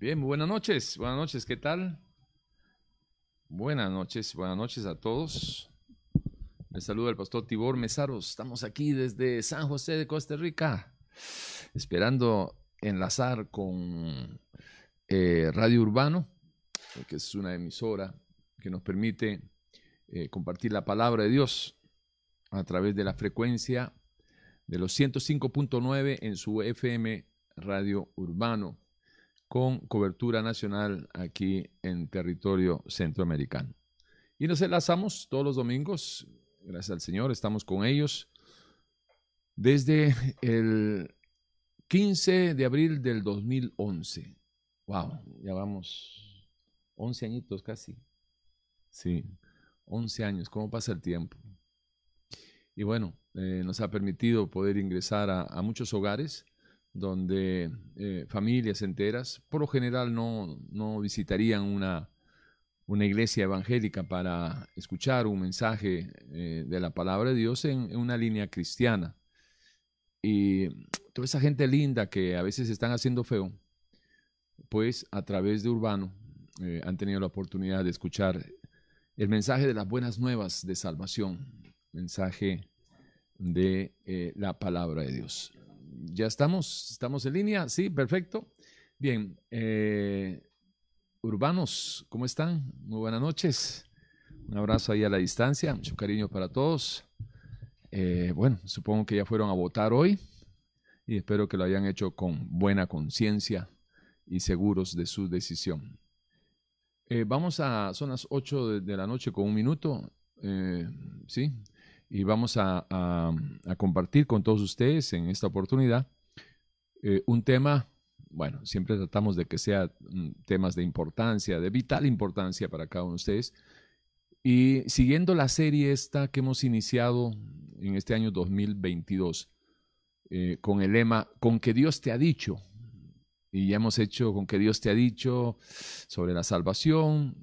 Bien, buenas noches, buenas noches, ¿qué tal? Buenas noches, buenas noches a todos. Les saluda el pastor Tibor Mesaros. Estamos aquí desde San José de Costa Rica, esperando enlazar con eh, Radio Urbano, que es una emisora que nos permite eh, compartir la palabra de Dios a través de la frecuencia de los 105.9 en su FM Radio Urbano, con cobertura nacional aquí en territorio centroamericano. Y nos enlazamos todos los domingos, gracias al Señor, estamos con ellos desde el 15 de abril del 2011. Wow, ya vamos 11 añitos casi. Sí, 11 años, ¿cómo pasa el tiempo? Y bueno, eh, nos ha permitido poder ingresar a, muchos hogares donde eh, familias enteras, por lo general no, no visitarían una, una, iglesia evangélica para escuchar un mensaje eh, de la palabra de Dios en, una línea cristiana. Y toda esa gente linda que a veces están haciendo feo, pues a través de Urbano han tenido la oportunidad de escuchar el mensaje de las buenas nuevas de salvación, mensaje de eh, la palabra de Dios. ¿Ya estamos? ¿Estamos en línea? Sí, perfecto. Bien, eh, urbanos, ¿cómo están? Muy buenas noches. Un abrazo ahí a la distancia, mucho cariño para todos. Eh, bueno, supongo que ya fueron a votar hoy y espero que lo hayan hecho con buena conciencia y seguros de su decisión. vamos a, son las 8 de, de, la noche con un minuto, ¿sí? Y vamos a, compartir con todos ustedes en esta oportunidad eh, un tema, bueno, siempre tratamos de que sea mm, temas de importancia, de vital importancia para cada uno de ustedes. Y siguiendo la serie esta que hemos iniciado en este año 2022, eh, con el lema, con que Dios te ha dicho, y ya hemos hecho con que Dios te ha dicho sobre la salvación,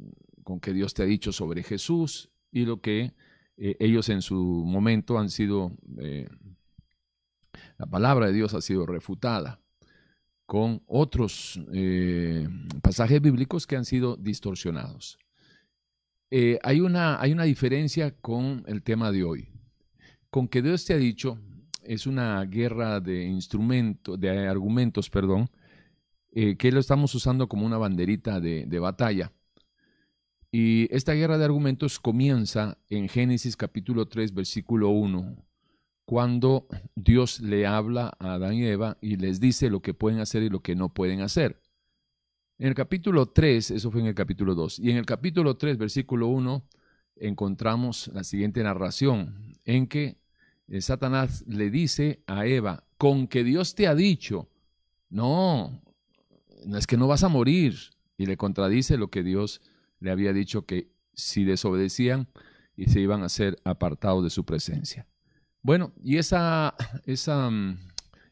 con que Dios te ha dicho sobre Jesús y lo que eh, ellos en su momento han sido, eh, la palabra de Dios ha sido refutada con otros eh, pasajes bíblicos que han sido distorsionados. hay, una, hay una diferencia con el tema de hoy. Con que Dios te ha dicho, es una guerra de instrumentos, de argumentos, perdón, que lo estamos usando como una banderita de, de batalla y esta guerra de argumentos comienza en Génesis capítulo 3, versículo 1, cuando Dios le habla a Adán y Eva y les dice lo que pueden hacer y lo que no pueden hacer. En el capítulo 3, eso fue en el capítulo 2, y en el capítulo 3, versículo 1, encontramos la siguiente narración, en que eh, Satanás le dice a Eva, con que Dios te ha dicho, no, no es que no vas a morir, y le contradice lo que Dios le había dicho que si desobedecían y se iban a ser apartados de su presencia. Bueno, y esa, esa, mm,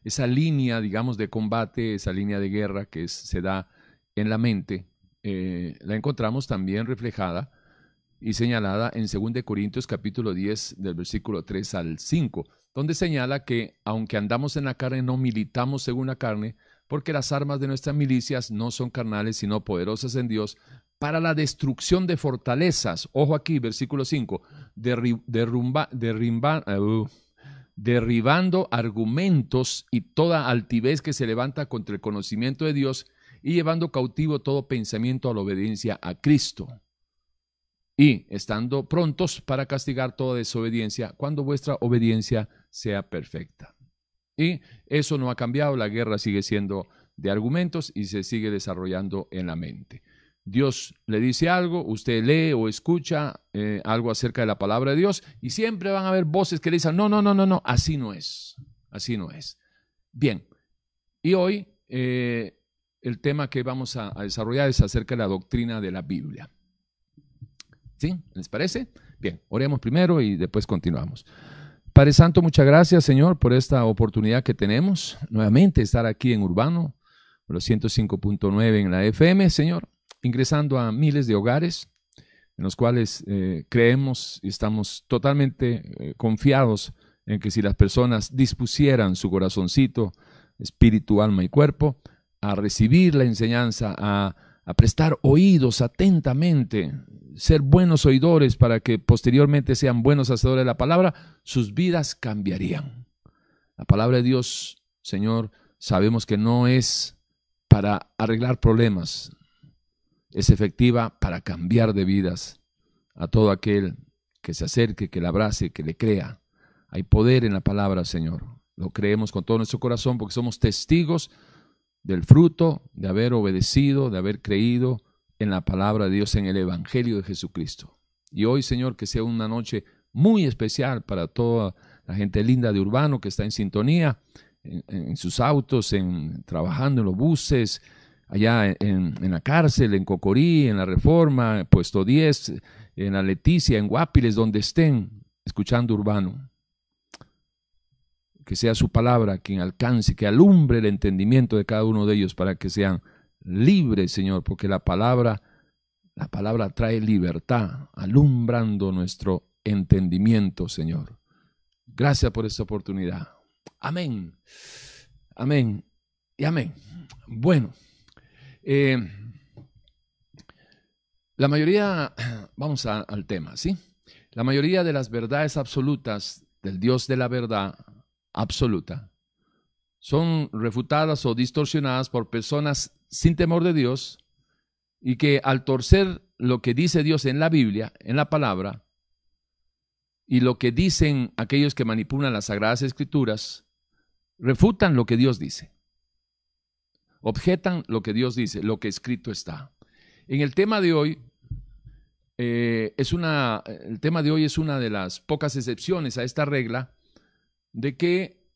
esa línea, digamos, de combate, esa línea de guerra que se da en la mente, eh, la encontramos también reflejada y señalada en 2 Corintios capítulo 10 del versículo 3 al 5, donde señala que aunque andamos en la carne, no militamos según la carne, porque las armas de nuestras milicias no son carnales, sino poderosas en Dios para la destrucción de fortalezas. Ojo aquí, versículo 5, derrumba, uh, derribando argumentos y toda altivez que se levanta contra el conocimiento de Dios y llevando cautivo todo pensamiento a la obediencia a Cristo. Y estando prontos para castigar toda desobediencia cuando vuestra obediencia sea perfecta. Y eso no ha cambiado, la guerra sigue siendo de argumentos y se sigue desarrollando en la mente. Dios le dice algo, usted lee o escucha eh, algo acerca de la palabra de Dios y siempre van a haber voces que le dicen, no, no, no, no, no, así no es, así no es. Bien, y hoy eh, el tema que vamos a, desarrollar es acerca de la doctrina de la Biblia. ¿Sí? ¿Les parece? Bien, oremos primero y después continuamos. Padre Santo, muchas gracias, Señor, por esta oportunidad que tenemos nuevamente estar aquí en Urbano, los 105.9 en la FM, Señor ingresando a miles de hogares en los cuales eh, creemos y estamos totalmente eh, confiados en que si las personas dispusieran su corazoncito, espíritu, alma y cuerpo, a recibir la enseñanza, a, a prestar oídos atentamente, ser buenos oidores para que posteriormente sean buenos hacedores de la palabra, sus vidas cambiarían. La palabra de Dios, Señor, sabemos que no es para arreglar problemas, es efectiva para cambiar de vidas a todo aquel que se acerque, que le abrace, que le crea. Hay poder en la palabra, Señor. Lo creemos con todo nuestro corazón porque somos testigos del fruto de haber obedecido, de haber creído en la palabra de Dios, en el Evangelio de Jesucristo. Y hoy, Señor, que sea una noche muy especial para toda la gente linda de Urbano que está en sintonía, en, sus autos, en, trabajando en los buses, allá en, la cárcel, en Cocorí, en la Reforma, puesto 10, en la Leticia, en Guapiles, donde estén escuchando Urbano. Que sea su palabra quien alcance, que alumbre el entendimiento de cada uno de ellos para que sean libres, Señor, porque la palabra, la palabra trae libertad, alumbrando nuestro entendimiento, Señor. Gracias por esta oportunidad. Amén. Amén. Y amén. Bueno. Eh, la mayoría, vamos al tema, ¿sí? La mayoría de las verdades absolutas del Dios de la verdad absoluta son refutadas o distorsionadas por personas sin temor de Dios y que al torcer lo que dice Dios en la Biblia, en la palabra, y lo que dicen aquellos que manipulan las sagradas escrituras, refutan lo que Dios dice. Objetan lo que Dios dice, lo que escrito está. En el tema de hoy, eh, es una, el tema de hoy es una de las pocas excepciones a esta regla de que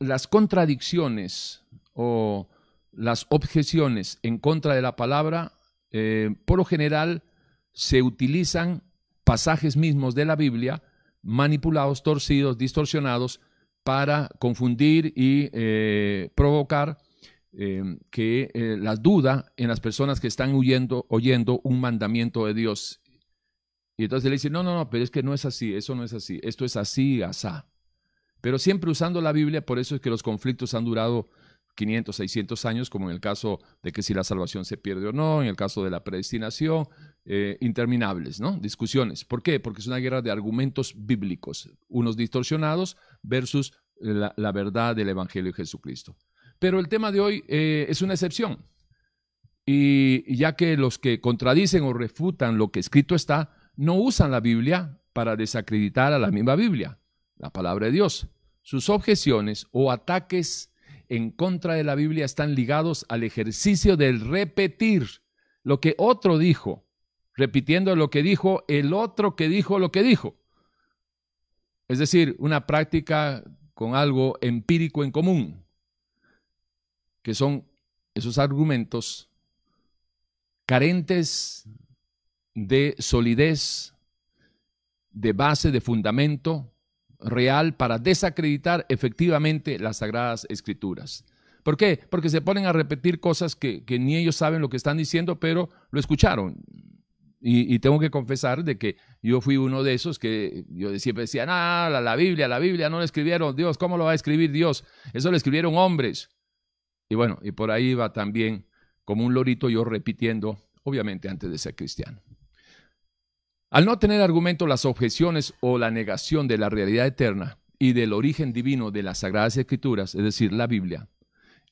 las contradicciones o las objeciones en contra de la palabra, eh, por lo general, se utilizan pasajes mismos de la Biblia manipulados, torcidos, distorsionados para confundir y eh, provocar eh, que eh, la duda en las personas que están huyendo, oyendo un mandamiento de Dios. Y entonces le dicen, no, no, no, pero es que no es así, eso no es así, esto es así, asá. Pero siempre usando la Biblia, por eso es que los conflictos han durado 500, 600 años, como en el caso de que si la salvación se pierde o no, en el caso de la predestinación, interminables, ¿no? Discusiones. ¿Por qué? Porque es una guerra de argumentos bíblicos, unos distorsionados versus la, la verdad del Evangelio de Jesucristo. Pero el tema de hoy eh, es una excepción. Y ya que los que contradicen o refutan lo que escrito está, no usan la Biblia para desacreditar a la misma Biblia, la palabra de Dios. Sus objeciones o ataques en contra de la Biblia están ligados al ejercicio del repetir lo que otro dijo, repitiendo lo que dijo el otro que dijo lo que dijo. Es decir, una práctica con algo empírico en común que son esos argumentos carentes de solidez, de base, de fundamento real para desacreditar efectivamente las sagradas escrituras. ¿Por qué? Porque se ponen a repetir cosas que, ni ellos saben lo que están diciendo, pero lo escucharon. Y, tengo que confesar de que yo fui uno de esos que yo siempre decía, ah, la, la Biblia, la Biblia no la escribieron Dios, ¿cómo lo va a escribir Dios? Eso lo escribieron hombres. Y bueno, y por ahí va también como un lorito yo repitiendo, obviamente antes de ser cristiano. Al no tener argumento las objeciones o la negación de la realidad eterna y del origen divino de las Sagradas Escrituras, es decir, la Biblia,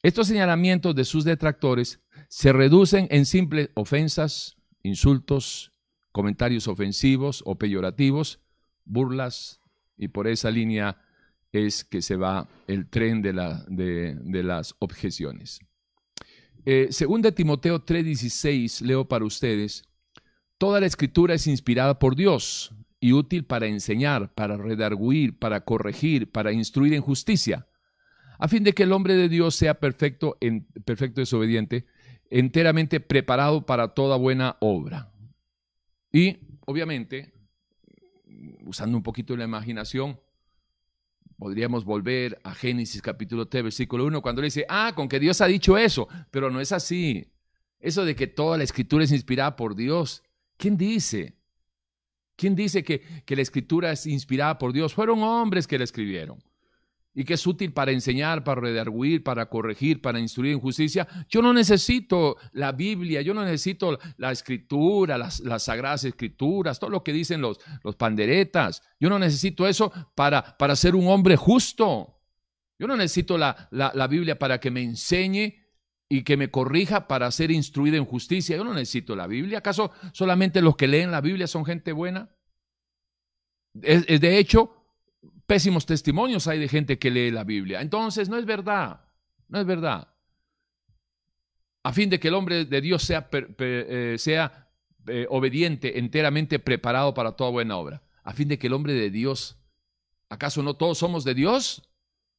estos señalamientos de sus detractores se reducen en simples ofensas, insultos, comentarios ofensivos o peyorativos, burlas, y por esa línea es que se va el tren de, de, las objeciones. Eh, según de Timoteo 3:16, leo para ustedes, toda la escritura es inspirada por Dios y útil para enseñar, para redarguir, para corregir, para instruir en justicia, a fin de que el hombre de Dios sea perfecto, en, perfecto desobediente, enteramente preparado para toda buena obra. Y, obviamente, usando un poquito la imaginación, Podríamos volver a Génesis capítulo 3, versículo 1, cuando le dice, ah, con que Dios ha dicho eso, pero no es así. Eso de que toda la escritura es inspirada por Dios. ¿Quién dice? ¿Quién dice que, que la escritura es inspirada por Dios? Fueron hombres que la escribieron. Y que es útil para enseñar, para redarguir, para corregir, para instruir en justicia. Yo no necesito la Biblia, yo no necesito la escritura, las, sagradas escrituras, todo lo que dicen los, panderetas. Yo no necesito eso para, para ser un hombre justo. Yo no necesito la, la Biblia para que me enseñe y que me corrija para ser instruido en justicia. Yo no necesito la Biblia. ¿Acaso solamente los que leen la Biblia son gente buena? de hecho, pésimos testimonios hay de gente que lee la Biblia. Entonces, no es verdad, no es verdad. A fin de que el hombre de Dios sea, eh, sea eh, obediente, enteramente preparado para toda buena obra. A fin de que el hombre de Dios, ¿acaso no todos somos de Dios?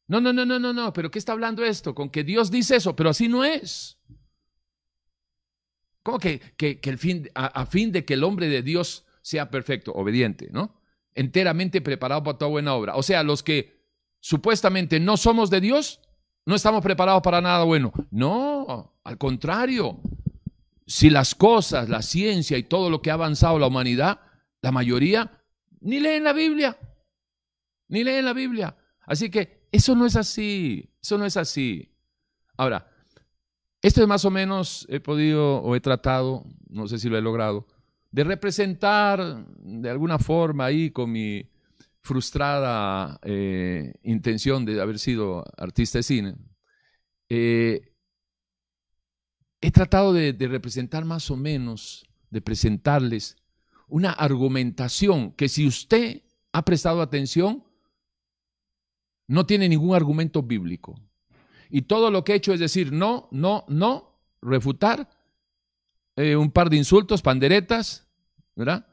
No, no, no, no, no, no, pero ¿qué está hablando esto? Con que Dios dice eso, pero así no es. ¿Cómo que, que, el fin, a fin de que el hombre de Dios sea perfecto, obediente, ¿no? Enteramente preparado para toda buena obra. O sea, los que supuestamente no somos de Dios, no estamos preparados para nada bueno. No, al contrario. Si las cosas, la ciencia y todo lo que ha avanzado la humanidad, la mayoría ni leen la Biblia. Ni leen la Biblia. Así que eso no es así. Eso no es así. Ahora, esto es más o menos, he podido o he tratado, no sé si lo he logrado, de representar de alguna forma ahí con mi frustrada eh, intención de haber sido artista de cine, eh, he tratado de, representar más o menos, de presentarles una argumentación que si usted ha prestado atención, no tiene ningún argumento bíblico. Y todo lo que he hecho es decir no, no, no, refutar eh, un par de insultos, panderetas, ¿verdad?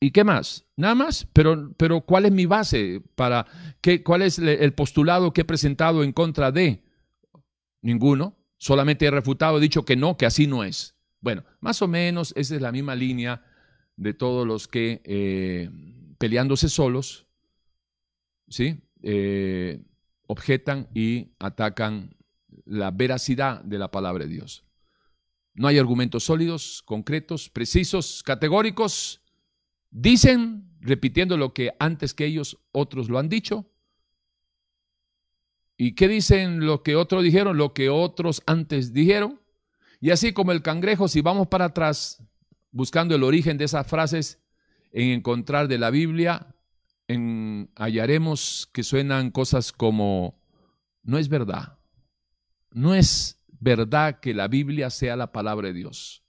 ¿Y qué más? Nada más, pero, pero ¿cuál es mi base para qué, cuál es el postulado que he presentado en contra de? Ninguno, solamente he refutado, he dicho que no, que así no es. Bueno, más o menos esa es la misma línea de todos los que eh, peleándose solos, ¿sí? Eh, objetan y atacan la veracidad de la palabra de Dios. No hay argumentos sólidos, concretos, precisos, categóricos. Dicen, repitiendo lo que antes que ellos otros lo han dicho. ¿Y qué dicen lo que otros dijeron? Lo que otros antes dijeron. Y así como el cangrejo, si vamos para atrás buscando el origen de esas frases, en encontrar de la Biblia, en, hallaremos que suenan cosas como, no es verdad, no es verdad que la Biblia sea la palabra de Dios.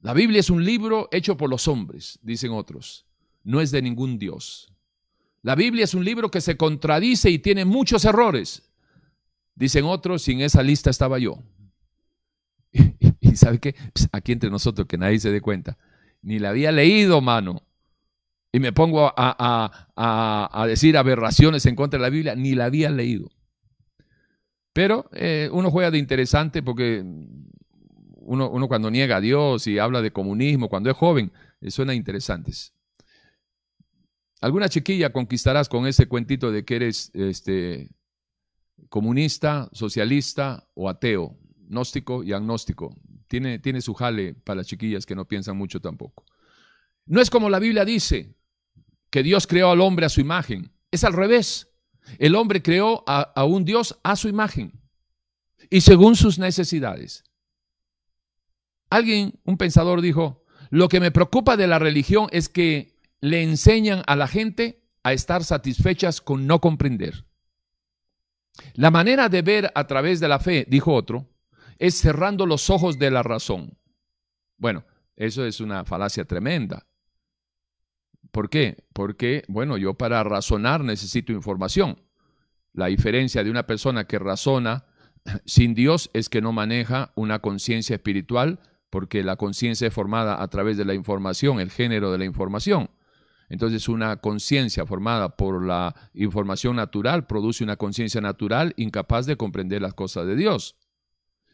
La Biblia es un libro hecho por los hombres, dicen otros. No es de ningún Dios. La Biblia es un libro que se contradice y tiene muchos errores. Dicen otros, en esa lista estaba yo. Y, sabe qué? Pues, aquí entre nosotros, que nadie se dé cuenta. Ni la había leído, mano. Y me pongo a, a decir aberraciones en contra de la Biblia, ni la había leído. Pero eh, uno juega de interesante porque uno, cuando niega a Dios y habla de comunismo, cuando es joven, eh, suena interesantes. Alguna chiquilla conquistarás con ese cuentito de que eres este, comunista, socialista o ateo, gnóstico y agnóstico. Tiene, tiene su jale para las chiquillas que no piensan mucho tampoco. No es como la Biblia dice, que Dios creó al hombre a su imagen. Es al revés. El hombre creó a, un Dios a su imagen y según sus necesidades. Alguien, un pensador dijo, lo que me preocupa de la religión es que le enseñan a la gente a estar satisfechas con no comprender. La manera de ver a través de la fe, dijo otro, es cerrando los ojos de la razón. Bueno, eso es una falacia tremenda. ¿Por qué? Porque, bueno, yo para razonar necesito información. La diferencia de una persona que razona sin Dios es que no maneja una conciencia espiritual, porque la conciencia es formada a través de la información, el género de la información. Entonces, una conciencia formada por la información natural produce una conciencia natural incapaz de comprender las cosas de Dios.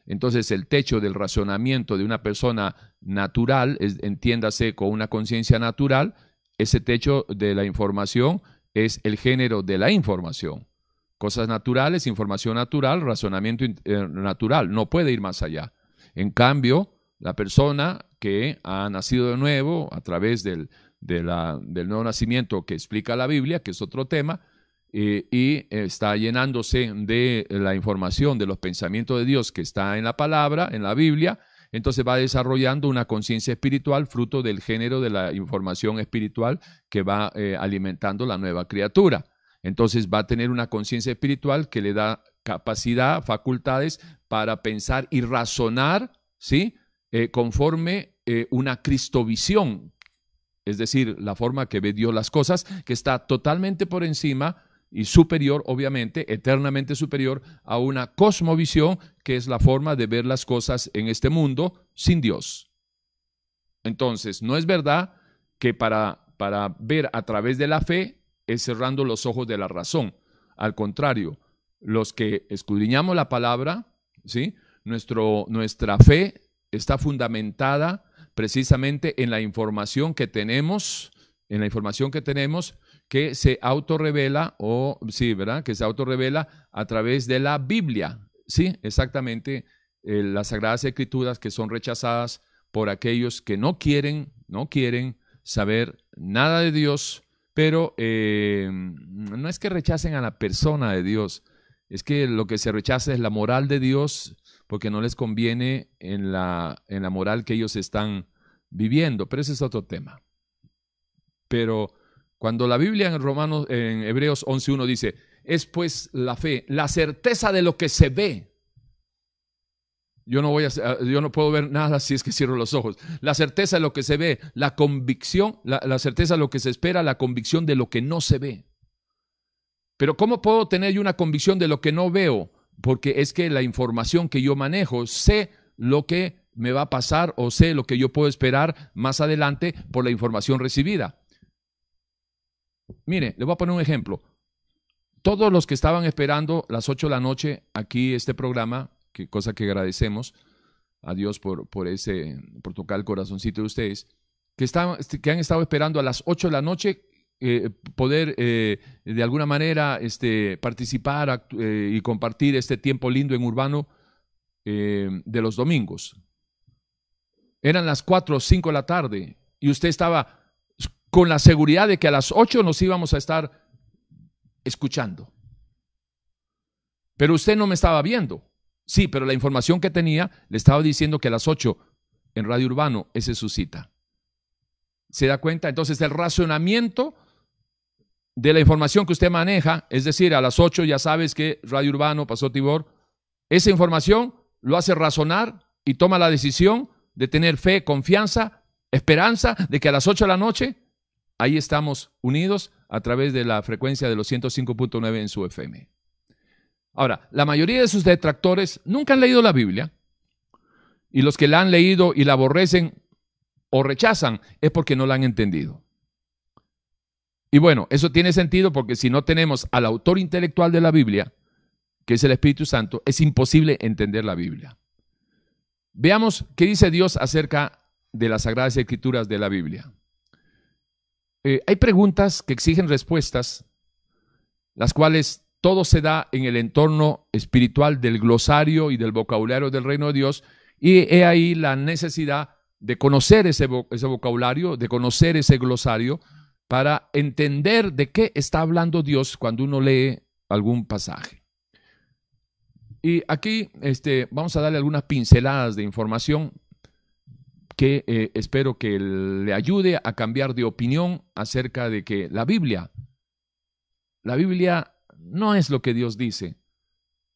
Entonces, el techo del razonamiento de una persona natural, entiéndase con una conciencia natural, ese techo de la información es el género de la información. Cosas naturales, información natural, razonamiento eh, natural, no puede ir más allá. En cambio, la persona que ha nacido de nuevo a través del, del nuevo nacimiento que explica la Biblia, que es otro tema, eh, y está llenándose de la información, de los pensamientos de Dios que está en la palabra, en la Biblia, entonces va desarrollando una conciencia espiritual fruto del género de la información espiritual que va eh, alimentando la nueva criatura. Entonces va a tener una conciencia espiritual que le da capacidad, facultades para pensar y razonar, ¿sí? Eh, conforme eh, una cristovisión, es decir, la forma que ve Dios las cosas, que está totalmente por encima y superior, obviamente, eternamente superior a una cosmovisión, que es la forma de ver las cosas en este mundo sin Dios. Entonces, no es verdad que para, para ver a través de la fe es cerrando los ojos de la razón. Al contrario, los que escudriñamos la palabra, ¿sí? Nuestro, nuestra fe está fundamentada precisamente en la información que tenemos, en la información que tenemos que se autorrevela o sí, ¿verdad? Que se autorrevela a través de la Biblia. Sí, exactamente eh, las sagradas escrituras que son rechazadas por aquellos que no quieren, no quieren saber nada de Dios, pero eh, no es que rechacen a la persona de Dios, es que lo que se rechaza es la moral de Dios porque no les conviene en la, en la moral que ellos están viviendo, pero ese es otro tema. Pero cuando la Biblia en Romanos, en Hebreos 11.1 dice, es pues la fe, la certeza de lo que se ve. Yo no, voy a, yo no puedo ver nada si es que cierro los ojos. La certeza de lo que se ve, la convicción, la, la certeza de lo que se espera, la convicción de lo que no se ve. Pero ¿cómo puedo tener yo una convicción de lo que no veo? Porque es que la información que yo manejo, sé lo que me va a pasar o sé lo que yo puedo esperar más adelante por la información recibida. Mire, le voy a poner un ejemplo. Todos los que estaban esperando las 8 de la noche aquí este programa, que cosa que agradecemos a Dios por, por ese, por tocar el corazoncito de ustedes, que, estaban, que han estado esperando a las 8 de la noche eh, poder eh, de alguna manera este, participar eh, y compartir este tiempo lindo en Urbano de los domingos. Eran las 4 o 5 de la tarde y usted estaba con la seguridad de que a las 8 nos íbamos a estar escuchando. Pero usted no me estaba viendo. Sí, pero la información que tenía le estaba diciendo que a las 8 en Radio Urbano esa es su cita. ¿Se da cuenta? Entonces el razonamiento de la información que usted maneja, es decir, a las 8 ya sabes que Radio Urbano pasó Tibor, esa información lo hace razonar y toma la decisión de tener fe, confianza, esperanza de que a las 8 de la noche ahí estamos unidos a través de la frecuencia de los 105.9 en su FM. Ahora, la mayoría de sus detractores nunca han leído la Biblia y los que la han leído y la aborrecen o rechazan es porque no la han entendido. Y bueno, eso tiene sentido porque si no tenemos al autor intelectual de la Biblia, que es el Espíritu Santo, es imposible entender la Biblia. Veamos qué dice Dios acerca de las Sagradas Escrituras de la Biblia. Eh, hay preguntas que exigen respuestas, las cuales todo se da en el entorno espiritual del glosario y del vocabulario del reino de Dios, y he ahí la necesidad de conocer ese, ese vocabulario, de conocer ese glosario, para entender de qué está hablando Dios cuando uno lee algún pasaje. Y aquí este, vamos a darle algunas pinceladas de información que eh, espero que le ayude a cambiar de opinión acerca de que la Biblia, la Biblia no es lo que Dios dice,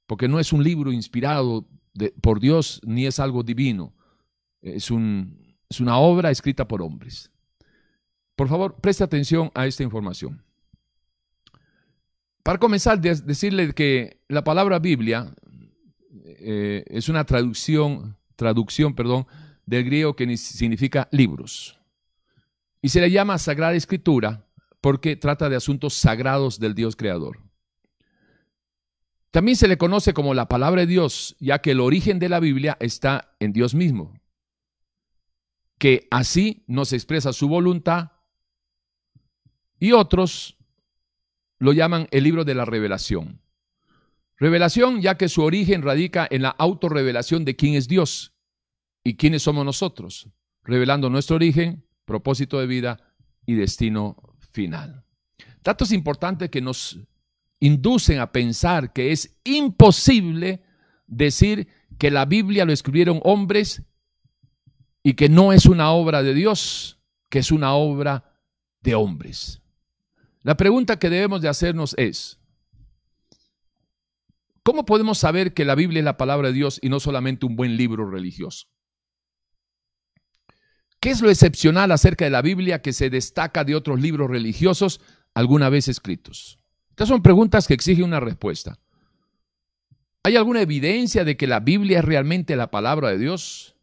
porque no es un libro inspirado por Dios ni es algo divino, es, un, es una obra escrita por hombres. Por favor, preste atención a esta información. Para comenzar, decirle que la palabra Biblia eh, es una traducción, traducción perdón, del griego que significa libros. Y se le llama Sagrada Escritura porque trata de asuntos sagrados del Dios creador. También se le conoce como la palabra de Dios, ya que el origen de la Biblia está en Dios mismo, que así nos expresa su voluntad y otros lo llaman el libro de la revelación. Revelación ya que su origen radica en la autorrevelación de quién es Dios y quiénes somos nosotros, revelando nuestro origen, propósito de vida y destino final. Datos importantes que nos inducen a pensar que es imposible decir que la Biblia lo escribieron hombres y que no es una obra de Dios, que es una obra de hombres. La pregunta que debemos de hacernos es, ¿cómo podemos saber que la Biblia es la palabra de Dios y no solamente un buen libro religioso? ¿Qué es lo excepcional acerca de la Biblia que se destaca de otros libros religiosos alguna vez escritos? Estas son preguntas que exigen una respuesta. ¿Hay alguna evidencia de que la Biblia es realmente la palabra de Dios?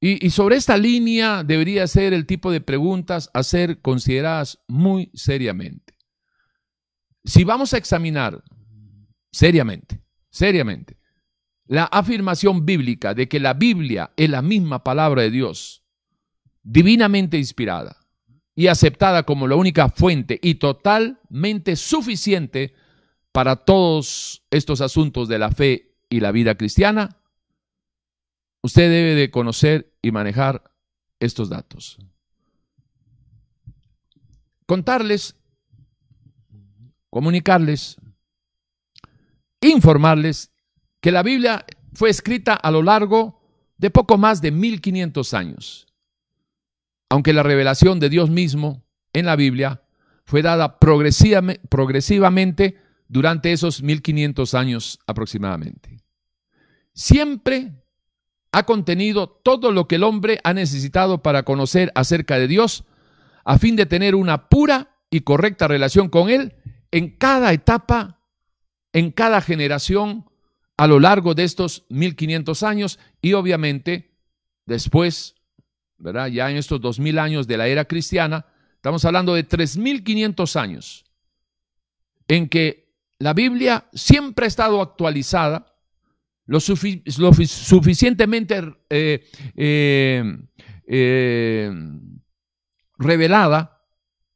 Y, sobre esta línea debería ser el tipo de preguntas a ser consideradas muy seriamente. Si vamos a examinar seriamente, seriamente, la afirmación bíblica de que la Biblia es la misma palabra de Dios, divinamente inspirada, y aceptada como la única fuente y totalmente suficiente para todos estos asuntos de la fe y la vida cristiana, usted debe de conocer y manejar estos datos. Contarles, comunicarles, informarles que la Biblia fue escrita a lo largo de poco más de 1500 años aunque la revelación de Dios mismo en la Biblia fue dada progresivamente durante esos 1500 años aproximadamente. Siempre ha contenido todo lo que el hombre ha necesitado para conocer acerca de Dios, a fin de tener una pura y correcta relación con Él en cada etapa, en cada generación, a lo largo de estos 1500 años y obviamente después ya en estos 2000 años de la era cristiana, estamos hablando de 3500 años en que la Biblia siempre ha estado actualizada, lo, suficientemente eh, eh, eh, revelada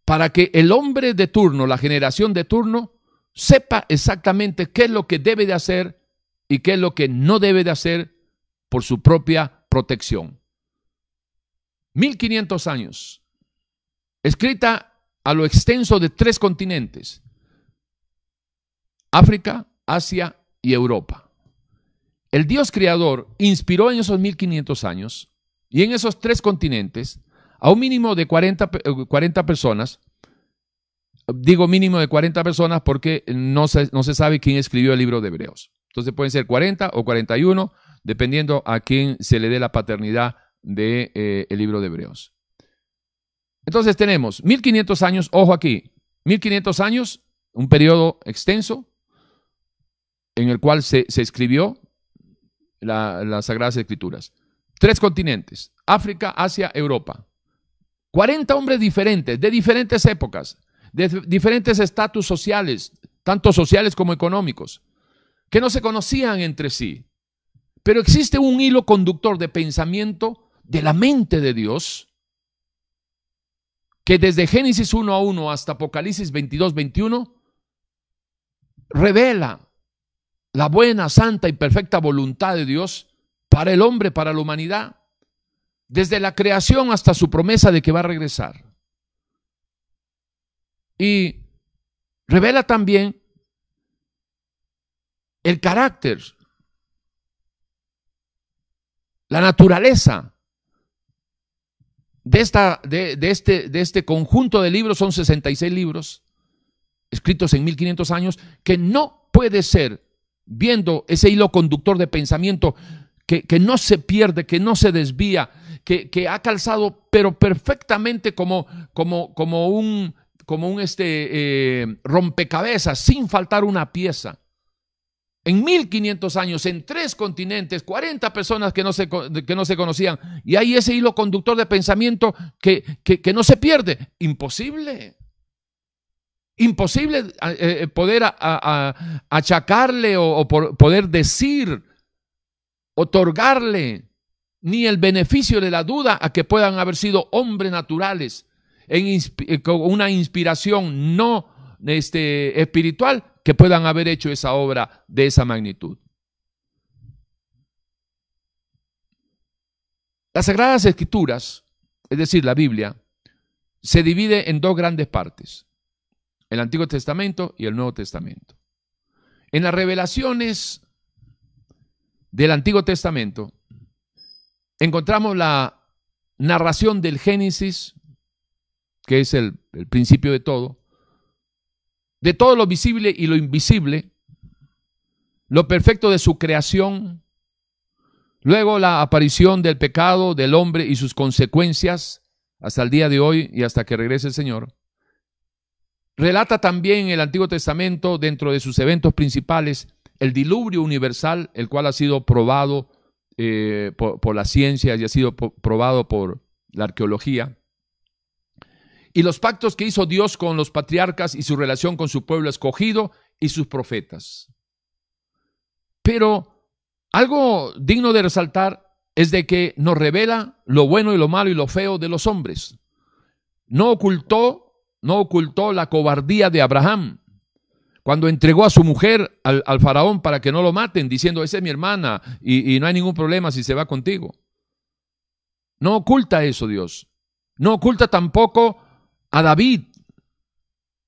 para que el hombre de turno, la generación de turno, sepa exactamente qué es lo que debe de hacer y qué es lo que no debe de hacer por su propia protección. 1500 años, escrita a lo extenso de tres continentes, África, Asia y Europa. El Dios creador inspiró en esos 1500 años y en esos tres continentes a un mínimo de 40, 40 eh, personas. Digo mínimo de 40 personas porque no se, no se sabe quién escribió el libro de Hebreos. Entonces pueden ser 40 o 41, dependiendo a quién se le dé la paternidad del de, eh, libro de Hebreos. Entonces tenemos 1500 años, ojo aquí, 1500 años, un periodo extenso en el cual se, escribió las Sagradas Escrituras. Tres continentes, África, Asia, Europa. 40 hombres diferentes, de diferentes épocas, de diferentes estatus sociales, tanto sociales como económicos, que no se conocían entre sí. Pero existe un hilo conductor de pensamiento de la mente de Dios, que desde Génesis 1 a 1 hasta Apocalipsis 22, 21, revela la buena, santa y perfecta voluntad de Dios para el hombre, para la humanidad, desde la creación hasta su promesa de que va a regresar. Y revela también el carácter, la naturaleza de, esta, de, este, de este conjunto de libros, son 66 libros, escritos en 1500 años, que no puede ser, viendo ese hilo conductor de pensamiento, que, no se pierde, que no se desvía, que, ha calzado, pero perfectamente como un, como un este, eh, rompecabezas, sin faltar una pieza en 1500 años, en tres continentes, 40 personas que no se, que no se conocían. Y hay ese hilo conductor de pensamiento que, que, no se pierde. Imposible. Imposible eh, eh, poder achacarle o, poder decir, otorgarle ni el beneficio de la duda a que puedan haber sido hombres naturales en, eh, con una inspiración no este, espiritual, que puedan haber hecho esa obra de esa magnitud. Las Sagradas Escrituras, es decir, la Biblia, se divide en dos grandes partes. el Antiguo Testamento y el Nuevo Testamento. En las revelaciones del Antiguo Testamento encontramos la narración del Génesis, que es el, el principio de todo, de todo lo visible y lo invisible, lo perfecto de su creación, luego la aparición del pecado del hombre y sus consecuencias hasta el día de hoy y hasta que regrese el Señor. Relata también el Antiguo Testamento, dentro de sus eventos principales, el diluvio universal, el cual ha sido probado eh, por, por, la ciencia y ha sido probado por la arqueología. Y los pactos que hizo Dios con los patriarcas y su relación con su pueblo escogido y sus profetas. Pero algo digno de resaltar es de que nos revela lo bueno y lo malo y lo feo de los hombres. No ocultó, no ocultó la cobardía de Abraham cuando entregó a su mujer al, faraón para que no lo maten, diciendo, esa es mi hermana y no hay ningún problema si se va contigo. No oculta eso Dios. No oculta tampoco a David,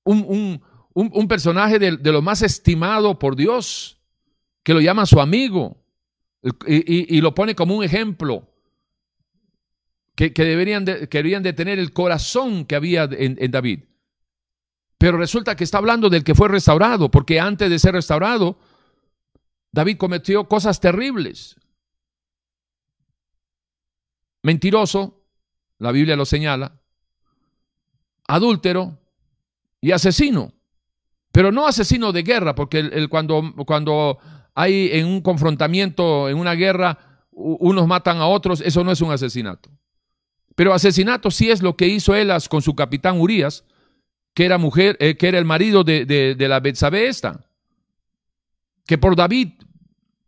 un, un, un, personaje de, de, lo más estimado por Dios que lo llama su amigo y, y, lo pone como un ejemplo. Que, que deberían de, de tener el corazón que había en, en David. Pero resulta que está hablando del que fue restaurado, porque antes de ser restaurado, David cometió cosas terribles. Mentiroso, la Biblia lo señala, adúltero y asesino. Pero no asesino de guerra, porque cuando, cuando hay en un confrontamiento, en una guerra, unos matan a otros, eso no es un asesinato. Pero asesinato sí es lo que hizo Elas con su capitán Urias, que era mujer, eh, que era el marido de, de, la Betsabe esta. Que por David,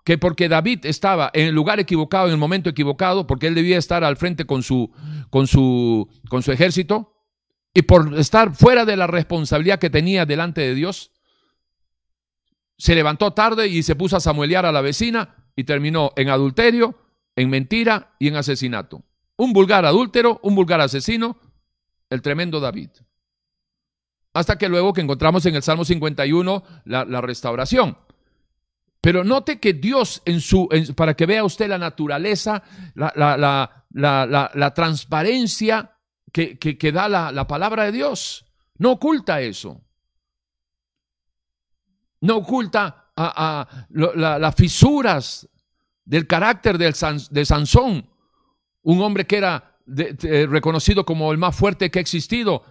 que porque David estaba en el lugar equivocado, en el momento equivocado, porque él debía estar al frente con su, con su, con su ejército, y por estar fuera de la responsabilidad que tenía delante de Dios, se levantó tarde y se puso a samuelear a la vecina y terminó en adulterio, en mentira y en asesinato. Un vulgar adúltero, un vulgar asesino, el tremendo David. Hasta que luego que encontramos en el Salmo 51 la, restauración. Pero note que Dios, en su, para que vea usted la naturaleza, la transparencia que, que, da la palabra de Dios, no oculta eso no oculta a, a la, las fisuras del carácter del de Sansón, un hombre que era de, reconocido como el más fuerte que ha existido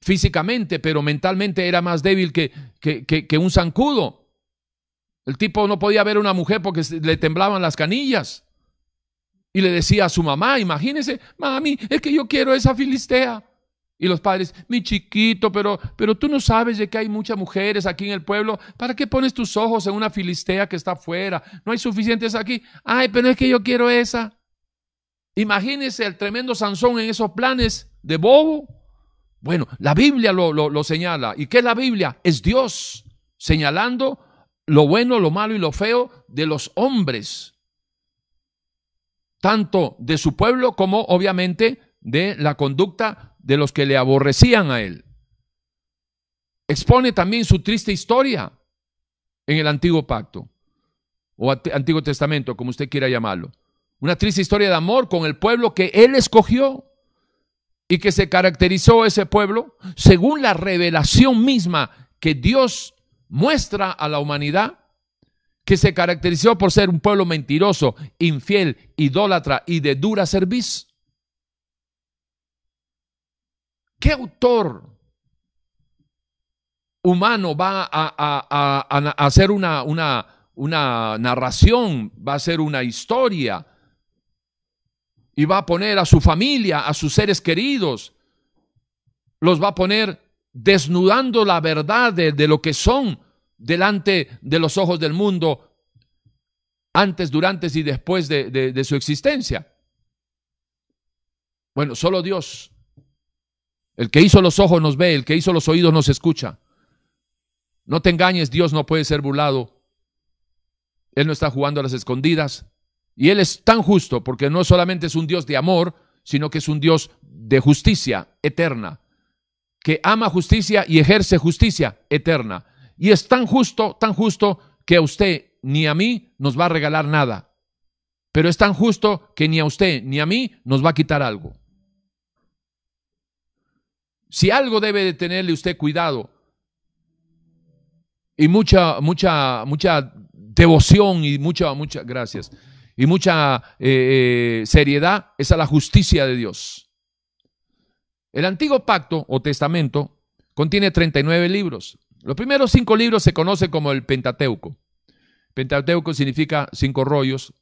físicamente, pero mentalmente era más débil que, que, que, que un zancudo. El tipo no podía ver a una mujer porque le temblaban las canillas. Y le decía a su mamá, imagínese, mami, es que yo quiero esa filistea. Y los padres, mi chiquito, pero, pero tú no sabes de que hay muchas mujeres aquí en el pueblo. ¿Para qué pones tus ojos en una filistea que está afuera? No hay suficientes aquí. Ay, pero es que yo quiero esa. Imagínese el tremendo Sansón en esos planes de bobo. Bueno, la Biblia lo, lo, lo señala. ¿Y qué es la Biblia? Es Dios señalando lo bueno, lo malo y lo feo de los hombres. Tanto de su pueblo como obviamente de la conducta de los que le aborrecían a él. Expone también su triste historia en el antiguo pacto o antiguo testamento, como usted quiera llamarlo. Una triste historia de amor con el pueblo que él escogió y que se caracterizó ese pueblo según la revelación misma que Dios muestra a la humanidad, que se caracterizó por ser un pueblo mentiroso, infiel, idólatra y de dura servicio. ¿Qué autor humano va a, hacer una, una, una narración, va a hacer una historia y va a poner a su familia, a sus seres queridos, los va a poner desnudando la verdad de lo que son delante de los ojos del mundo antes, durante y después de, su existencia. Bueno, solo Dios el que hizo los ojos nos ve, el que hizo los oídos nos escucha. No te engañes, Dios no puede ser burlado. Él no está jugando a las escondidas. Y Él es tan justo porque no solamente es un Dios de amor, sino que es un Dios de justicia eterna, que ama justicia y ejerce justicia eterna. Y es tan justo, tan justo que a usted ni a mí nos va a regalar nada. Pero es tan justo que ni a usted ni a mí nos va a quitar algo. Si algo debe de tenerle usted cuidado y mucha, mucha, mucha devoción y mucha, muchas gracias y mucha eh, eh, seriedad es a la justicia de Dios. El antiguo pacto o testamento contiene 39 libros. Los primeros cinco libros se conocen como el Pentateuco. Pentateuco significa cinco rollos.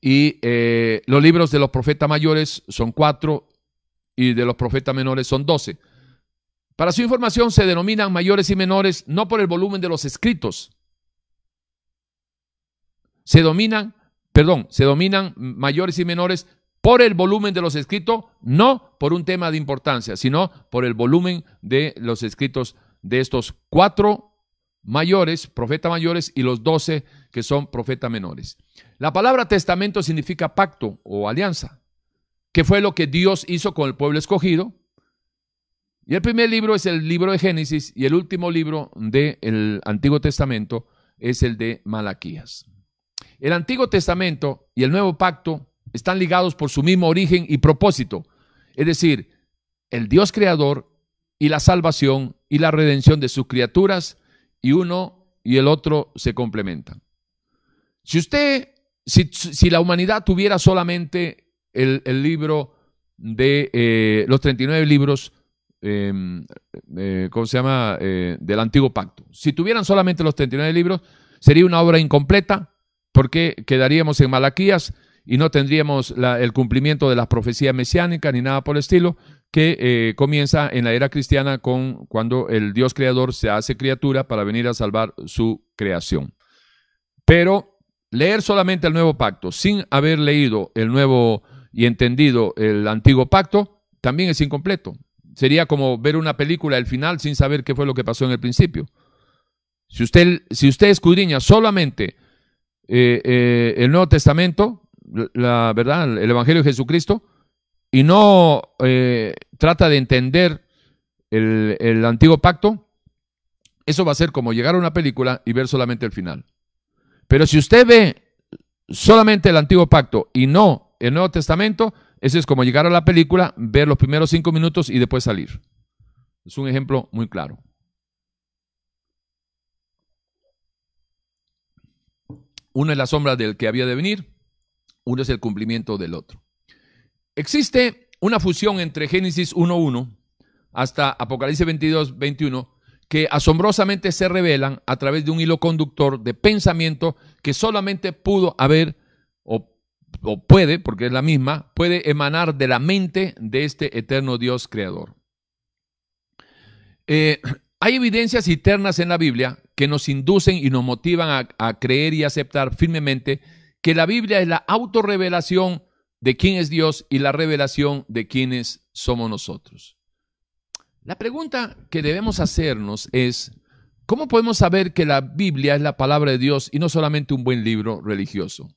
Y eh, los libros de los profetas mayores son cuatro y de los profetas menores son doce. Para su información se denominan mayores y menores no por el volumen de los escritos. Se dominan, perdón, se dominan mayores y menores por el volumen de los escritos, no por un tema de importancia, sino por el volumen de los escritos de estos cuatro mayores, profetas mayores, y los doce que son profetas menores. La palabra testamento significa pacto o alianza, que fue lo que Dios hizo con el pueblo escogido. Y el primer libro es el libro de Génesis y el último libro del Antiguo Testamento es el de Malaquías. El Antiguo Testamento y el Nuevo Pacto están ligados por su mismo origen y propósito, es decir, el Dios creador y la salvación y la redención de sus criaturas, y uno y el otro se complementan. Si usted, si, la humanidad tuviera solamente el, libro de eh, los 39 libros, em, eh, ¿cómo se llama?, eh, del antiguo pacto. Si tuvieran solamente los 39 libros, sería una obra incompleta, porque quedaríamos en Malaquías y no tendríamos el cumplimiento de las profecías mesiánicas ni nada por el estilo, que eh, comienza en la era cristiana con cuando el Dios creador se hace criatura para venir a salvar su creación. Pero leer solamente el nuevo pacto sin haber leído el nuevo y entendido el antiguo pacto también es incompleto. Sería como ver una película al final sin saber qué fue lo que pasó en el principio. Si usted, si usted escudriña solamente eh, eh, el Nuevo Testamento, la verdad, el Evangelio de Jesucristo, y no eh, trata de entender el, el, antiguo pacto, eso va a ser como llegar a una película y ver solamente el final. Pero si usted ve solamente el antiguo pacto y no el Nuevo Testamento, eso es como llegar a la película, ver los primeros cinco minutos y después salir. Es un ejemplo muy claro. Uno es la sombra del que había de venir, uno es el cumplimiento del otro. Existe una fusión entre Génesis 1.1 hasta Apocalipsis 22, 21, que asombrosamente se revelan a través de un hilo conductor de pensamiento que solamente pudo haber o, puede, porque es la misma, puede emanar de la mente de este eterno Dios creador. Eh, hay evidencias internas en la Biblia que nos inducen y nos motivan a, a creer y aceptar firmemente que la Biblia es la autorrevelación de quién es Dios y la revelación de quiénes somos nosotros. La pregunta que debemos hacernos es, ¿cómo podemos saber que la Biblia es la palabra de Dios y no solamente un buen libro religioso?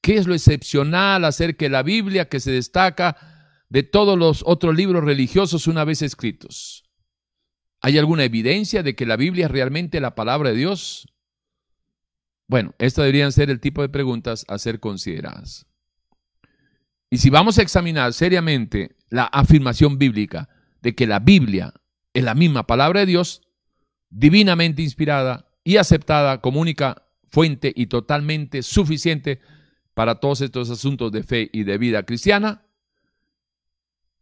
¿Qué es lo excepcional acerca de la Biblia que se destaca de todos los otros libros religiosos una vez escritos? ¿Hay alguna evidencia de que la Biblia es realmente la palabra de Dios? Bueno, estas deberían ser el tipo de preguntas a ser consideradas. Y si vamos a examinar seriamente la afirmación bíblica de que la Biblia es la misma palabra de Dios, divinamente inspirada y aceptada como única fuente y totalmente suficiente para todos estos asuntos de fe y de vida cristiana,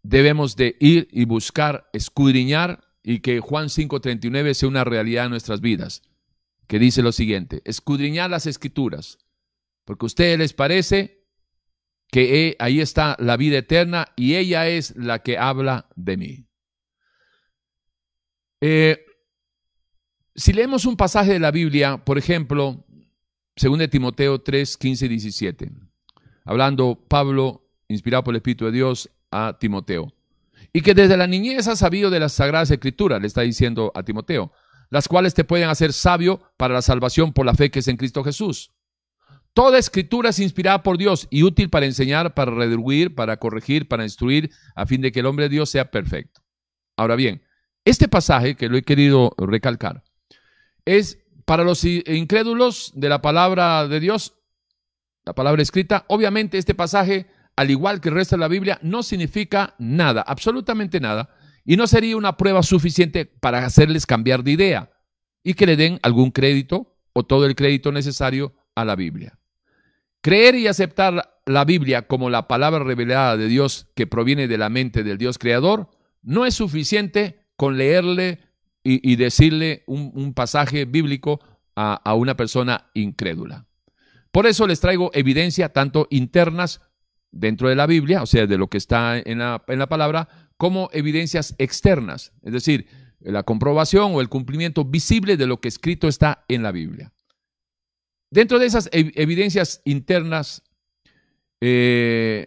debemos de ir y buscar, escudriñar y que Juan 5:39 sea una realidad en nuestras vidas que dice lo siguiente, escudriñar las escrituras, porque a ustedes les parece que ahí está la vida eterna y ella es la que habla de mí. Eh, si leemos un pasaje de la Biblia, por ejemplo, 2 Timoteo 3, 15 y 17, hablando Pablo, inspirado por el Espíritu de Dios, a Timoteo, y que desde la niñez ha sabido de las Sagradas Escrituras, le está diciendo a Timoteo, las cuales te pueden hacer sabio para la salvación por la fe que es en Cristo Jesús. Toda escritura es inspirada por Dios y útil para enseñar, para redarguir, para corregir, para instruir, a fin de que el hombre de Dios sea perfecto. Ahora bien, este pasaje que lo he querido recalcar es para los incrédulos de la palabra de Dios, la palabra escrita. Obviamente este pasaje, al igual que el resto de la Biblia, no significa nada, absolutamente nada, y no sería una prueba suficiente para hacerles cambiar de idea y que le den algún crédito o todo el crédito necesario a la Biblia. Creer y aceptar la Biblia como la palabra revelada de Dios que proviene de la mente del Dios creador no es suficiente con leerle y, decirle un, pasaje bíblico a, una persona incrédula. Por eso les traigo evidencia tanto internas dentro de la Biblia, o sea, de lo que está en la, en la palabra, como evidencias externas, es decir, la comprobación o el cumplimiento visible de lo que escrito está en la Biblia. Dentro de esas evidencias internas eh,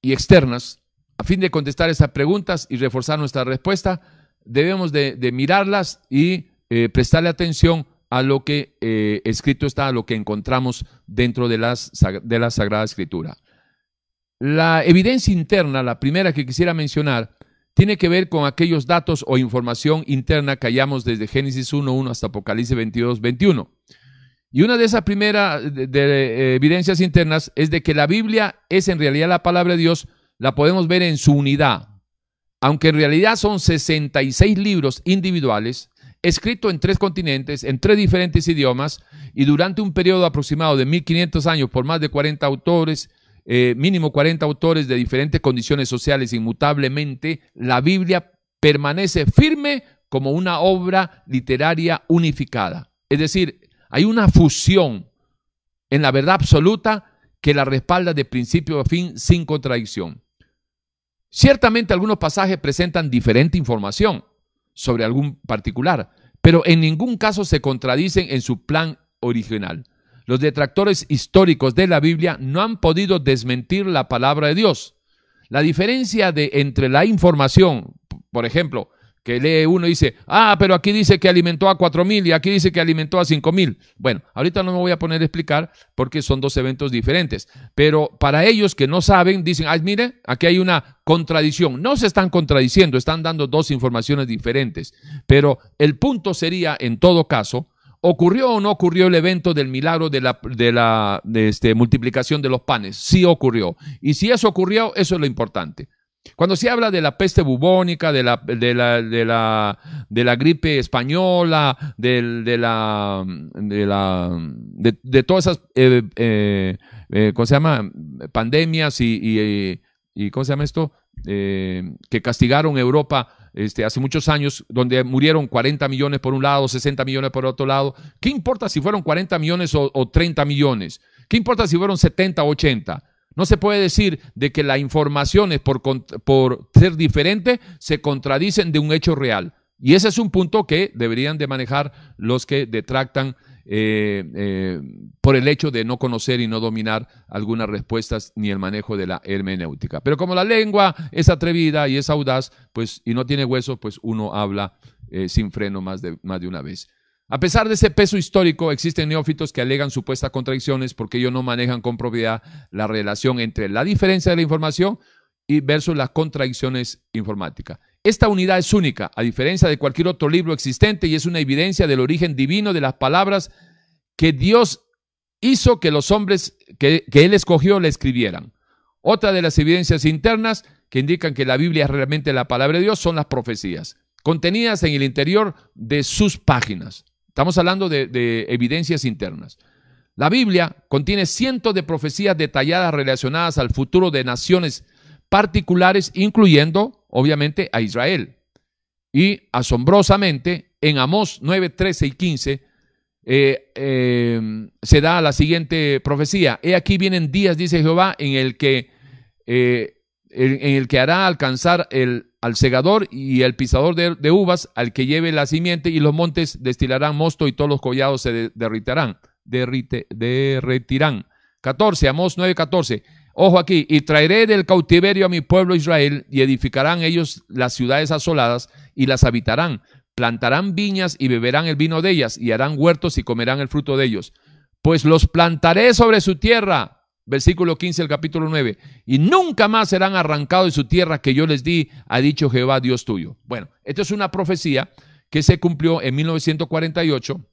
y externas, a fin de contestar esas preguntas y reforzar nuestra respuesta, debemos de, mirarlas y eh, prestarle atención a lo que eh, escrito está, a lo que encontramos dentro de, las, de la Sagrada Escritura. La evidencia interna, la primera que quisiera mencionar, tiene que ver con aquellos datos o información interna que hallamos desde Génesis 1.1 hasta Apocalipsis 22.21. Y una de esas primeras de, evidencias internas es de que la Biblia es en realidad la palabra de Dios, la podemos ver en su unidad. Aunque en realidad son 66 libros individuales, escritos en tres continentes, en tres diferentes idiomas, y durante un periodo aproximado de 1500 años por más de 40 autores, eh, mínimo 40 autores de diferentes condiciones sociales inmutablemente, la Biblia permanece firme como una obra literaria unificada. Es decir, hay una fusión en la verdad absoluta que la respalda de principio a fin sin contradicción. Ciertamente algunos pasajes presentan diferente información sobre algún particular, pero en ningún caso se contradicen en su plan original. Los detractores históricos de la Biblia no han podido desmentir la palabra de Dios. La diferencia de, entre la información, por ejemplo, que lee uno y dice, ah, pero aquí dice que alimentó a cuatro mil y aquí dice que alimentó a cinco mil. Bueno, ahorita no me voy a poner a explicar porque son dos eventos diferentes. Pero para ellos que no saben, dicen, ay, mire, aquí hay una contradicción. No se están contradiciendo, están dando dos informaciones diferentes. Pero el punto sería, en todo caso, ¿Ocurrió o no ocurrió el evento del milagro de la, de la este, multiplicación de los panes? Sí ocurrió. Y si eso ocurrió, eso es lo importante. Cuando se habla de la peste bubónica, de la, de la, de la, de la gripe española, de, de la, de, la, de, todas esas, eh, eh, eh, ¿cómo se llama? Pandemias y, y, y ¿cómo se llama esto? que castigaron Europa este, hace muchos años, donde murieron 40 millones por un lado, 60 millones por otro lado. ¿Qué importa si fueron 40 millones o, 30 millones? ¿Qué importa si fueron 70 o 80? No se puede decir de que las informaciones, por, ser diferente, se contradicen de un hecho real. Y ese es un punto que deberían de manejar los que detractan eh, eh, por el hecho de no conocer y no dominar algunas respuestas ni el manejo de la hermenéutica. Pero como la lengua es atrevida y es audaz, pues y no tiene hueso, pues uno habla eh, sin freno más de, más de una vez. A pesar de ese peso histórico, existen neófitos que alegan supuestas contradicciones porque ellos no manejan con propiedad la relación entre la diferencia de la información y versus las contradicciones informáticas. Esta unidad es única, a diferencia de cualquier otro libro existente, y es una evidencia del origen divino de las palabras que Dios hizo que los hombres que, Él escogió le escribieran. Otra de las evidencias internas que indican que la Biblia es realmente la palabra de Dios son las profecías, contenidas en el interior de sus páginas. Estamos hablando de, de evidencias internas. La Biblia contiene cientos de profecías detalladas relacionadas al futuro de naciones particulares, incluyendo obviamente a Israel. Y asombrosamente, en Amós 9, 13 y 15, eh, eh, se da la siguiente profecía. He aquí vienen días, dice Jehová, en el que, eh, en, el que hará alcanzar el, al segador y el pisador de, uvas, al que lleve la simiente, y los montes destilarán mosto y todos los collados se derritarán, derrite, derretirán. 14, Amós 9, 14. Ojo aquí, y traeré del cautiverio a mi pueblo Israel, y edificarán ellos las ciudades asoladas, y las habitarán. Plantarán viñas y beberán el vino de ellas, y harán huertos y comerán el fruto de ellos. Pues los plantaré sobre su tierra, versículo 15 del capítulo 9, y nunca más serán arrancados de su tierra que yo les di, ha dicho Jehová Dios tuyo. Bueno, esto es una profecía que se cumplió en 1948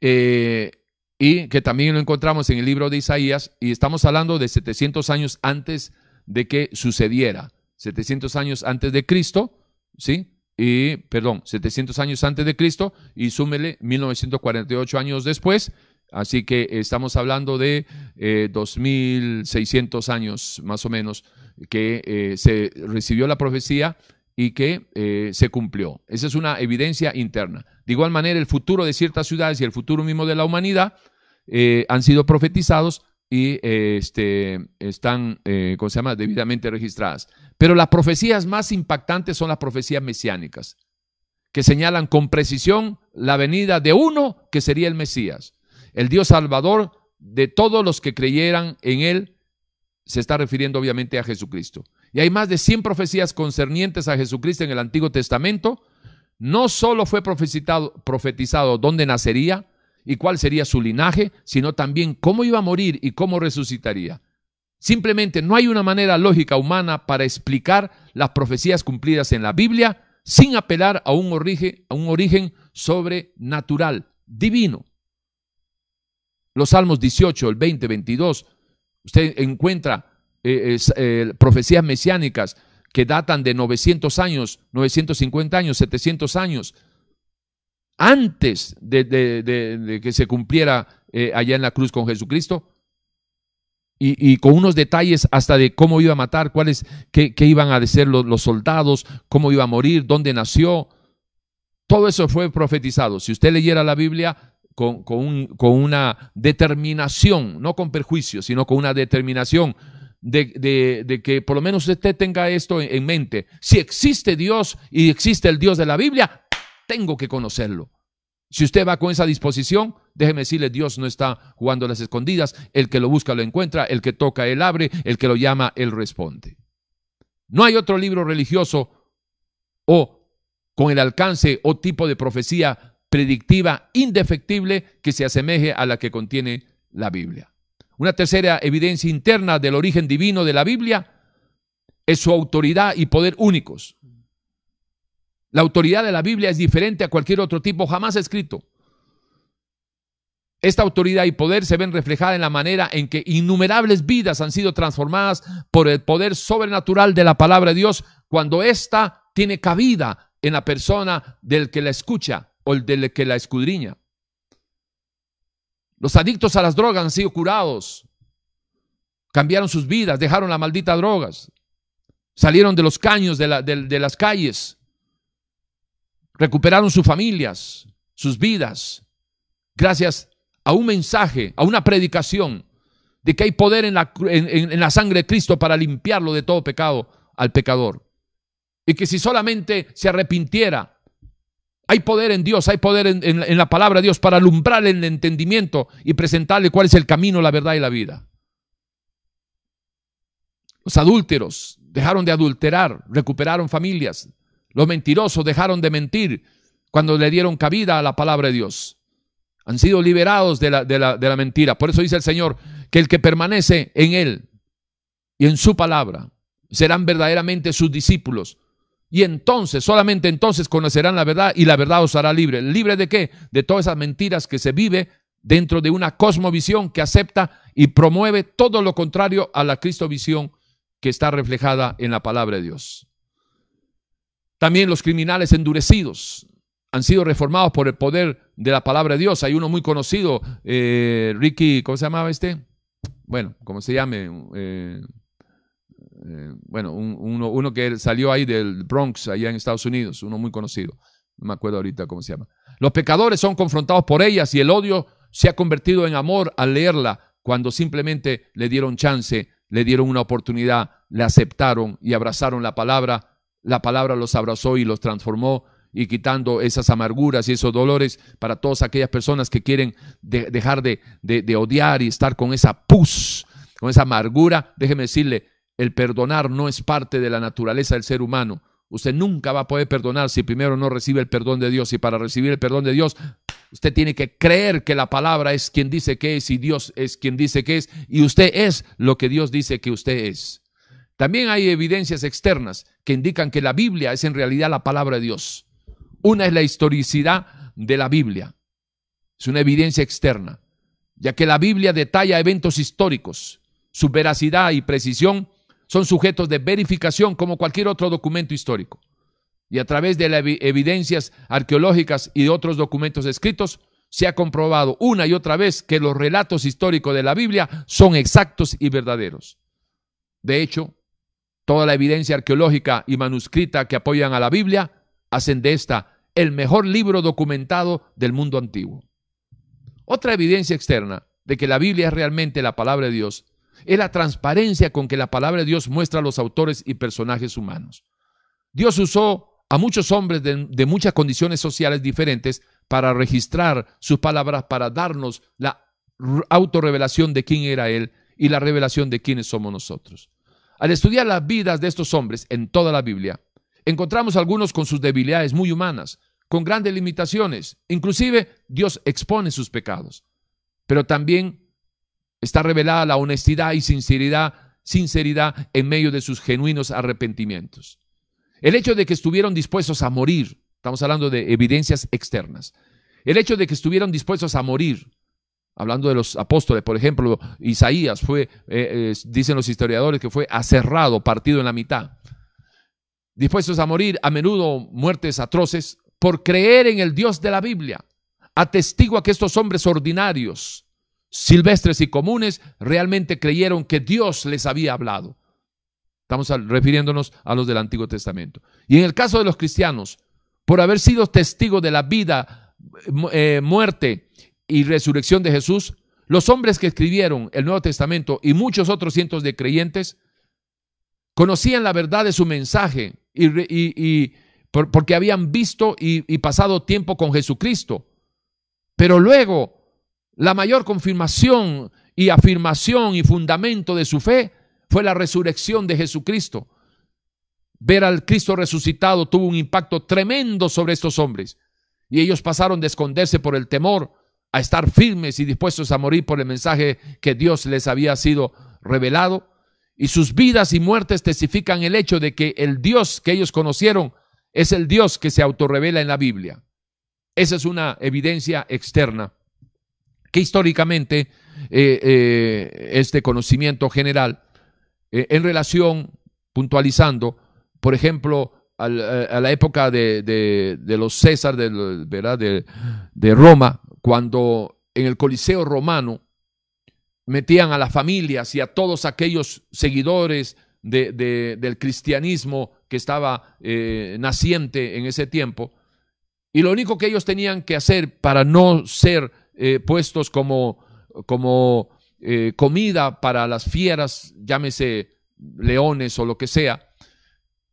eh, y que también lo encontramos en el libro de Isaías y estamos hablando de 700 años antes de que sucediera, 700 años antes de Cristo, ¿sí? Y, perdón, 700 años antes de Cristo y súmele 1948 años después, Así que estamos hablando de 2.600 eh, años más o menos que eh, se recibió la profecía y que eh, se cumplió. Esa es una evidencia interna. De igual manera, el futuro de ciertas ciudades y el futuro mismo de la humanidad han sido profetizados y este, están, ¿cómo se llama?, debidamente registradas. Pero las profecías más impactantes son las profecías mesiánicas, que señalan con precisión la venida de uno que sería el Mesías el Dios Salvador de todos los que creyeran en Él, se está refiriendo obviamente a Jesucristo. Y hay más de 100 profecías concernientes a Jesucristo en el Antiguo Testamento. No solo fue profetizado, profetizado dónde nacería y cuál sería su linaje, sino también cómo iba a morir y cómo resucitaría. Simplemente no hay una manera lógica humana para explicar las profecías cumplidas en la Biblia sin apelar a un origen, a un origen sobrenatural, divino los Salmos 18, el 20, 22, usted encuentra eh, eh, profecías mesiánicas que datan de 900 años, 950 años, 700 años, antes de, que se cumpliera eh, allá en la cruz con Jesucristo, y, con unos detalles hasta de cómo iba a matar, cuáles, qué, iban a decir los, los soldados, cómo iba a morir, dónde nació. Todo eso fue profetizado. Si usted leyera la Biblia, con, una determinación, no con perjuicio, sino con una determinación de, que por lo menos usted tenga esto en, mente. Si existe Dios y existe el Dios de la Biblia, tengo que conocerlo. Si usted va con esa disposición, déjeme decirle, Dios no está jugando las escondidas. El que lo busca lo encuentra, el que toca él abre, el que lo llama él responde. No hay otro libro religioso o con el alcance o tipo de profecía predictiva indefectible que se asemeje a la que contiene la Biblia. Una tercera evidencia interna del origen divino de la Biblia es su autoridad y poder únicos. La autoridad de la Biblia es diferente a cualquier otro tipo jamás escrito. Esta autoridad y poder se ven reflejadas en la manera en que innumerables vidas han sido transformadas por el poder sobrenatural de la palabra de Dios cuando ésta tiene cabida en la persona del que la escucha o el del que la escudriña. Los adictos a las drogas han sido curados, cambiaron sus vidas, dejaron las malditas drogas, salieron de los caños de, las calles, recuperaron sus familias, sus vidas, gracias a un mensaje, a una predicación de que hay poder la, en, la, sangre de Cristo para limpiarlo de todo pecado al pecador. Y que si solamente se arrepintiera hay poder en Dios, hay poder en, la palabra de Dios para alumbrar el entendimiento y presentarle cuál es el camino, la verdad y la vida. Los adúlteros dejaron de adulterar, recuperaron familias. Los mentirosos dejaron de mentir cuando le dieron cabida a la palabra de Dios. Han sido liberados de la, de la mentira. Por eso dice el Señor que el que permanece en Él y en su palabra serán verdaderamente sus discípulos y entonces, solamente entonces conocerán la verdad y la verdad os hará libre. ¿Libre de qué? De todas esas mentiras que se vive dentro de una cosmovisión que acepta y promueve todo lo contrario a la cristovisión que está reflejada en la palabra de Dios. También los criminales endurecidos han sido reformados por el poder de la palabra de Dios. Hay uno muy conocido, eh, Ricky, ¿cómo se llamaba este? Bueno, como se llame, eh, eh, bueno, uno, uno, que salió ahí del Bronx, allá en Estados Unidos, uno muy conocido, no me acuerdo ahorita cómo se llama. Los pecadores son confrontados por ellas y el odio se ha convertido en amor al leerla cuando simplemente le dieron chance, le dieron una oportunidad, le aceptaron y abrazaron la palabra. La palabra los abrazó y los transformó y quitando esas amarguras y esos dolores para todas aquellas personas que quieren dejar de, de, odiar y estar con esa pus, con esa amargura. Déjeme decirle, el perdonar no es parte de la naturaleza del ser humano. Usted nunca va a poder perdonar si primero no recibe el perdón de Dios. Y para recibir el perdón de Dios, Usted tiene que creer que la palabra es quien dice que es y Dios es quien dice que es y usted es lo que Dios dice que usted es. También hay evidencias externas que indican que la Biblia es en realidad la palabra de Dios. Una es la historicidad de la Biblia. Es una evidencia externa, ya que la Biblia detalla eventos históricos. Su veracidad y precisión son sujetos de verificación como cualquier otro documento histórico y a través de las evidencias arqueológicas y de otros documentos escritos, se ha comprobado una y otra vez que los relatos históricos de la Biblia son exactos y verdaderos. De hecho, toda la evidencia arqueológica y manuscrita que apoyan a la Biblia hacen de esta el mejor libro documentado del mundo antiguo. Otra evidencia externa de que la Biblia es realmente la palabra de Dios es la transparencia con que la palabra de Dios muestra a los autores y personajes humanos. Dios usó a muchos hombres de, muchas condiciones sociales diferentes para registrar sus palabras, para darnos la autorrevelación de quién era Él y la revelación de quiénes somos nosotros. Al estudiar las vidas de estos hombres en toda la Biblia, encontramos algunos con sus debilidades muy humanas, con grandes limitaciones. Inclusive Dios expone sus pecados. Pero también está revelada la honestidad y sinceridad, sinceridad en medio de sus genuinos arrepentimientos. El hecho de que estuvieron dispuestos a morir, estamos hablando de evidencias externas, el hecho de que estuvieron dispuestos a morir, hablando de los apóstoles, por ejemplo, Isaías fue, eh, eh, dicen los historiadores, que fue aserrado, partido en la mitad, dispuestos a morir, a menudo muertes atroces, por creer en el Dios de la Biblia. Atestigua que estos hombres ordinarios, silvestres y comunes, realmente creyeron que Dios les había hablado. Estamos refiriéndonos a los del Antiguo Testamento. Y en el caso de los cristianos, por haber sido testigos de la vida, eh, muerte y resurrección de Jesús, los hombres que escribieron el Nuevo Testamento y muchos otros cientos de creyentes conocían la verdad de su mensaje y, porque habían visto y pasado tiempo con Jesucristo. Pero luego, la mayor confirmación y afirmación y fundamento de su fe fue la resurrección de Jesucristo. Ver al Cristo resucitado tuvo un impacto tremendo sobre estos hombres. Y ellos pasaron de esconderse por el temor a estar firmes y dispuestos a morir por el mensaje que Dios les había sido revelado. Y sus vidas y muertes testifican el hecho de que el Dios que ellos conocieron es el Dios que se autorrevela en la Biblia. Esa es una evidencia externa que históricamente eh, eh, este conocimiento general eh, en relación, puntualizando, por ejemplo, a la época de, los César, de, ¿verdad? de Roma, cuando en el Coliseo romano metían a las familias y a todos aquellos seguidores del cristianismo que estaba naciente en ese tiempo, y lo único que ellos tenían que hacer para no ser eh, puestos como, como eh, comida para las fieras, llámese leones o lo que sea,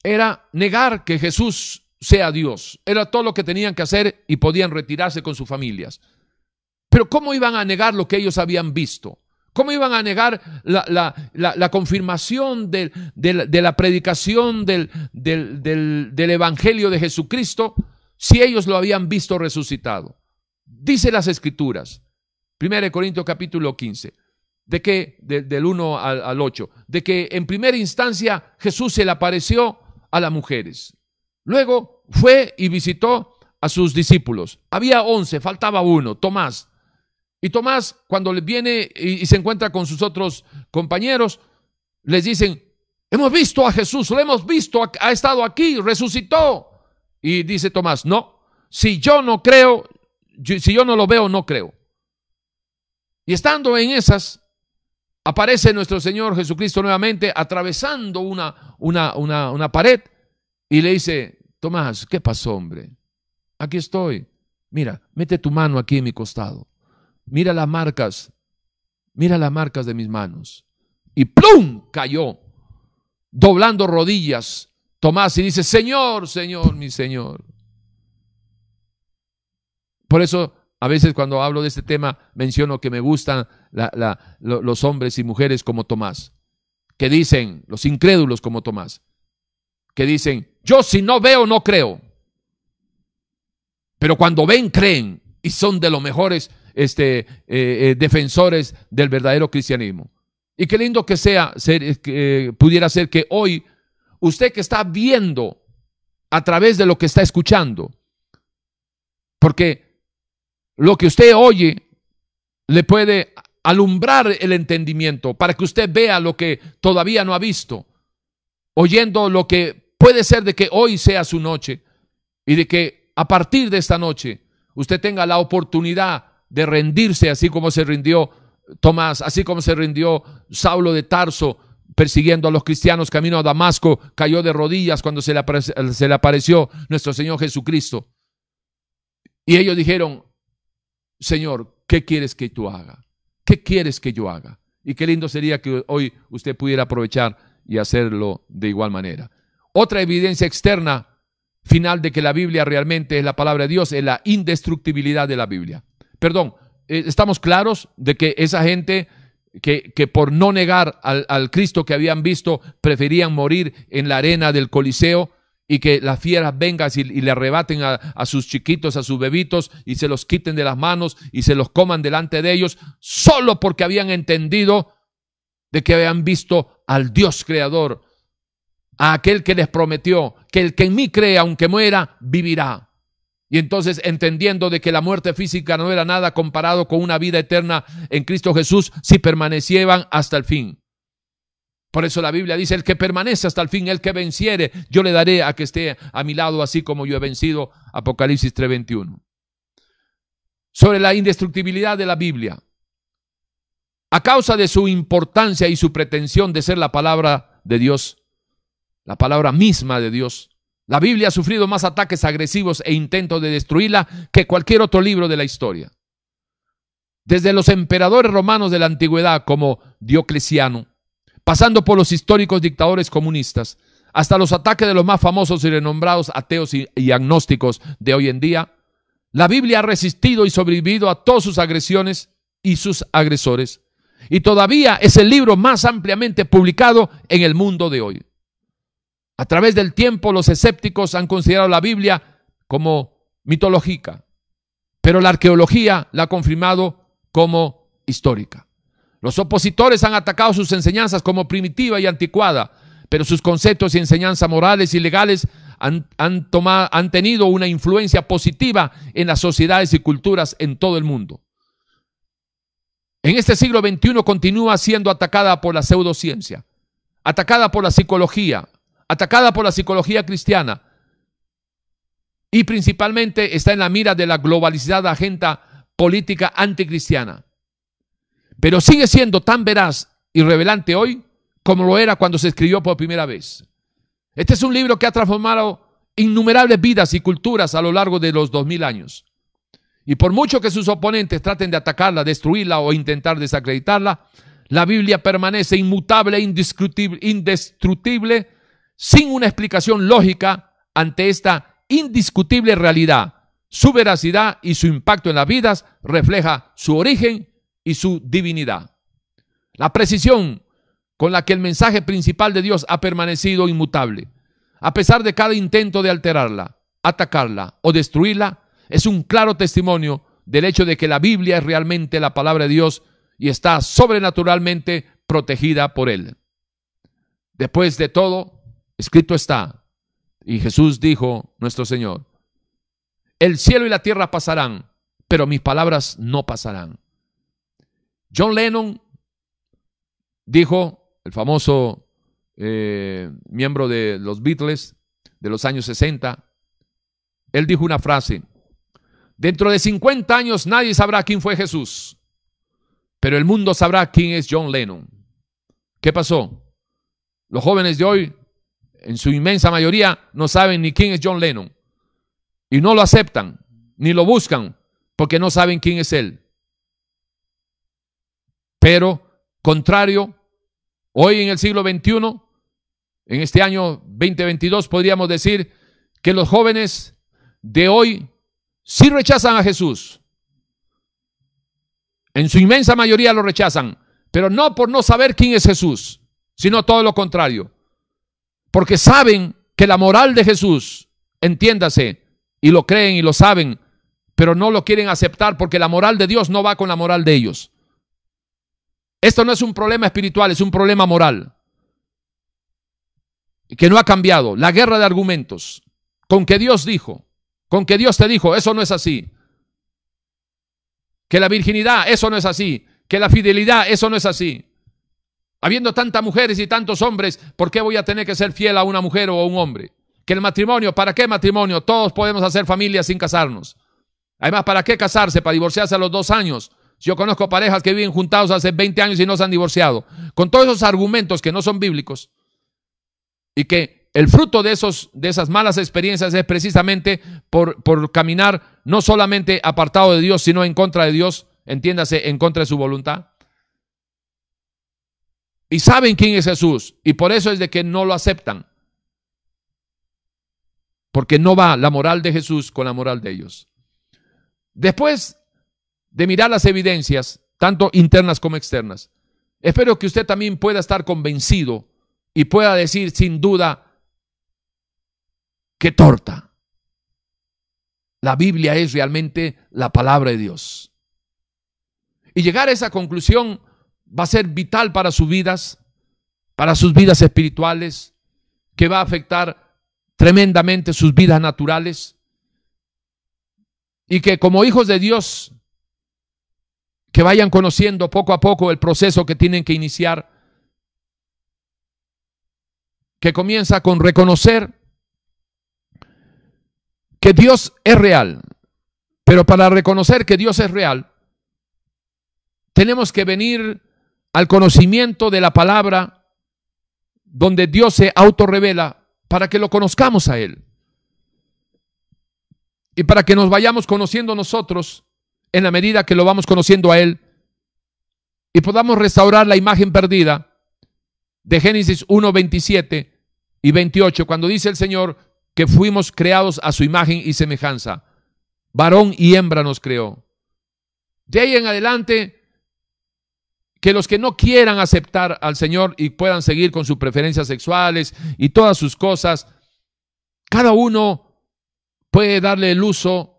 era negar que Jesús sea Dios. Era todo lo que tenían que hacer y podían retirarse con sus familias. Pero ¿cómo iban a negar lo que ellos habían visto? ¿Cómo iban a negar la, confirmación de, la predicación del, del Evangelio de Jesucristo si ellos lo habían visto resucitado? Dice las Escrituras, 1 Corintios capítulo 15 de que, del 1 al, 8, de que en primera instancia Jesús se le apareció a las mujeres. Luego fue y visitó a sus discípulos. Había once, faltaba uno, Tomás. Y Tomás, cuando viene y, se encuentra con sus otros compañeros, les dicen, hemos visto a Jesús, lo hemos visto, ha estado aquí, resucitó. Y dice Tomás, no, si yo no creo, si yo no lo veo, no creo. Y estando en esas, aparece nuestro Señor Jesucristo nuevamente atravesando una, una, una, pared y le dice, Tomás, ¿qué pasó, hombre? Aquí estoy. Mira, mete tu mano aquí en mi costado. Mira las marcas, mira las marcas de mis manos. Y ¡plum! cayó, doblando rodillas. Tomás y dice, Señor, Señor, mi Señor. Por eso a veces cuando hablo de este tema menciono que me gustan los hombres y mujeres como Tomás, que dicen, los incrédulos como Tomás, que dicen, yo si no veo, no creo. Pero cuando ven, creen. y son de los mejores este, eh, eh, defensores del verdadero cristianismo. Y qué lindo que sea, ser, que, pudiera ser que hoy usted que está viendo a través de lo que está escuchando, porque lo que usted oye le puede alumbrar el entendimiento para que usted vea lo que todavía no ha visto, oyendo lo que puede ser de que hoy sea su noche y de que a partir de esta noche usted tenga la oportunidad de rendirse así como se rindió Tomás, así como se rindió Saulo de Tarso persiguiendo a los cristianos camino a Damasco, cayó de rodillas cuando se le, se le apareció nuestro Señor Jesucristo. Y ellos dijeron, Señor, ¿qué quieres que tú haga? ¿Qué quieres que yo haga? Y qué lindo sería que hoy usted pudiera aprovechar y hacerlo de igual manera. Otra evidencia externa final de que la Biblia realmente es la palabra de Dios es la indestructibilidad de la Biblia. Perdón, eh, estamos claros de que esa gente que, que por no negar al, al, Cristo que habían visto preferían morir en la arena del Coliseo y que las fieras vengan y, le arrebaten a, a, sus chiquitos, a sus bebitos y se los quiten de las manos y se los coman delante de ellos, solo porque habían entendido de que habían visto al Dios creador, a aquel que les prometió que el que en mí cree, aunque muera, vivirá. Y entonces entendiendo de que la muerte física no era nada comparado con una vida eterna en Cristo Jesús, si permanecieran hasta el fin. Por eso la Biblia dice, el que permanece hasta el fin, el que venciere, yo le daré a que esté a mi lado, así como yo he vencido. Apocalipsis 3:21. Sobre la indestructibilidad de la Biblia. A causa de su importancia y su pretensión de ser la palabra de Dios, la palabra misma de Dios, la Biblia ha sufrido más ataques agresivos e intentos de destruirla que cualquier otro libro de la historia. Desde los emperadores romanos de la antigüedad como Diocleciano, pasando por los históricos dictadores comunistas, hasta los ataques de los más famosos y renombrados ateos y, agnósticos de hoy en día, la Biblia ha resistido y sobrevivido a todas sus agresiones y sus agresores. Y todavía es el libro más ampliamente publicado en el mundo de hoy. A través del tiempo los escépticos han considerado la Biblia como mitológica, pero la arqueología la ha confirmado como histórica. Los opositores han atacado sus enseñanzas como primitiva y anticuada, pero sus conceptos y enseñanzas morales y legales han, han, tenido una influencia positiva en las sociedades y culturas en todo el mundo. En este siglo XXI continúa siendo atacada por la pseudociencia, atacada por la psicología, atacada por la psicología cristiana y principalmente está en la mira de la globalizada agenda política anticristiana. Pero sigue siendo tan veraz y revelante hoy como lo era cuando se escribió por primera vez. Este es un libro que ha transformado innumerables vidas y culturas a lo largo de los dos mil años. Y por mucho que sus oponentes traten de atacarla, destruirla o intentar desacreditarla, la Biblia permanece inmutable, indestructible sin una explicación lógica ante esta indiscutible realidad. Su veracidad y su impacto en las vidas refleja su origen y su divinidad. La precisión con la que el mensaje principal de Dios ha permanecido inmutable, a pesar de cada intento de alterarla, atacarla o destruirla, es un claro testimonio del hecho de que la Biblia es realmente la palabra de Dios y está sobrenaturalmente protegida por Él. Después de todo, Escrito está. Y Jesús dijo, nuestro Señor, el cielo y la tierra pasarán, pero mis palabras no pasarán. John Lennon dijo, el famoso eh, miembro de los Beatles de los años 60, él dijo una frase, dentro de 50 años nadie sabrá quién fue Jesús, pero el mundo sabrá quién es John Lennon. ¿Qué pasó? Los jóvenes de hoy en su inmensa mayoría, no saben ni quién es John Lennon. Y no lo aceptan, ni lo buscan, porque no saben quién es él. Pero, contrario, hoy en el siglo XXI, en este año 2022, podríamos decir que los jóvenes de hoy sí rechazan a Jesús. En su inmensa mayoría lo rechazan, pero no por no saber quién es Jesús, sino todo lo contrario porque saben que la moral de Jesús, entiéndase, y lo creen y lo saben, pero no lo quieren aceptar porque la moral de Dios no va con la moral de ellos. Esto no es un problema espiritual, es un problema moral. Que no ha cambiado. La guerra de argumentos. Con que Dios dijo, con que Dios te dijo, eso no es así. Que la virginidad, eso no es así. Que la fidelidad, eso no es así. Habiendo tantas mujeres y tantos hombres, ¿por qué voy a tener que ser fiel a una mujer o a un hombre? Que el matrimonio, ¿para qué matrimonio? Todos podemos hacer familia sin casarnos. Además, ¿para qué casarse? Para divorciarse a los dos años. Yo conozco parejas que viven juntados hace 20 años y no se han divorciado. Con todos esos argumentos que no son bíblicos y que el fruto de, esos, de esas malas experiencias es precisamente por, por caminar no solamente apartado de Dios, sino en contra de Dios, entiéndase, en contra de su voluntad. Y saben quién es Jesús y por eso es de que no lo aceptan. Porque no va la moral de Jesús con la moral de ellos. Después de mirar las evidencias, tanto internas como externas, espero que usted también pueda estar convencido y pueda decir sin duda que torta. La Biblia es realmente la palabra de Dios. Y llegar a esa conclusión va a ser vital para sus vidas, para sus vidas espirituales, que va a afectar tremendamente sus vidas naturales. Y que como hijos de Dios, que vayan conociendo poco a poco el proceso que tienen que iniciar, que comienza con reconocer que Dios es real. Pero para reconocer que Dios es real, tenemos que venir al conocimiento de la palabra donde Dios se autorrevela para que lo conozcamos a Él. Y para que nos vayamos conociendo nosotros en la medida que lo vamos conociendo a Él y podamos restaurar la imagen perdida de Génesis 1, 27 y 28, cuando dice el Señor que fuimos creados a su imagen y semejanza. Varón y hembra nos creó. De ahí en adelante que los que no quieran aceptar al Señor y puedan seguir con sus preferencias sexuales y todas sus cosas, cada uno puede darle el uso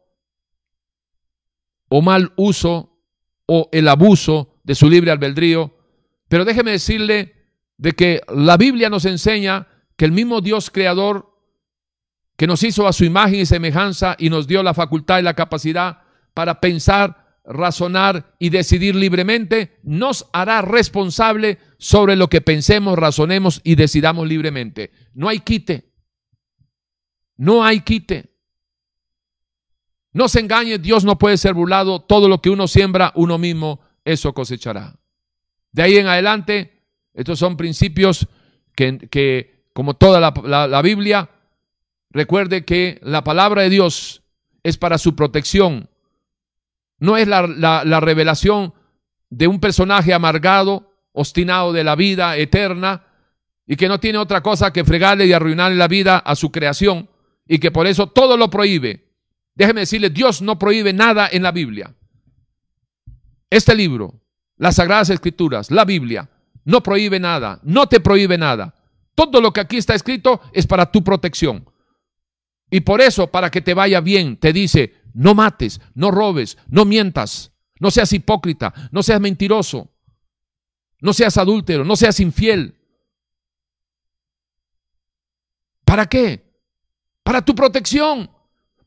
o mal uso o el abuso de su libre albedrío. Pero déjeme decirle de que la Biblia nos enseña que el mismo Dios creador que nos hizo a su imagen y semejanza y nos dio la facultad y la capacidad para pensar razonar y decidir libremente, nos hará responsable sobre lo que pensemos, razonemos y decidamos libremente. No hay quite. No hay quite. No se engañe, Dios no puede ser burlado. Todo lo que uno siembra, uno mismo eso cosechará. De ahí en adelante, estos son principios que, como toda la, la Biblia, recuerde que la palabra de Dios es para su protección, no es la, revelación de un personaje amargado, obstinado de la vida eterna y que no tiene otra cosa que fregarle y arruinarle la vida a su creación y que por eso todo lo prohíbe. Déjeme decirle, Dios no prohíbe nada en la Biblia. Este libro, las Sagradas Escrituras, la Biblia, no prohíbe nada, no te prohíbe nada. Todo lo que aquí está escrito es para tu protección. Y por eso, para que te vaya bien, te dice, no mates, no robes, no mientas, no seas hipócrita, no seas mentiroso, no seas adúltero, no seas infiel. ¿Para qué? Para tu protección.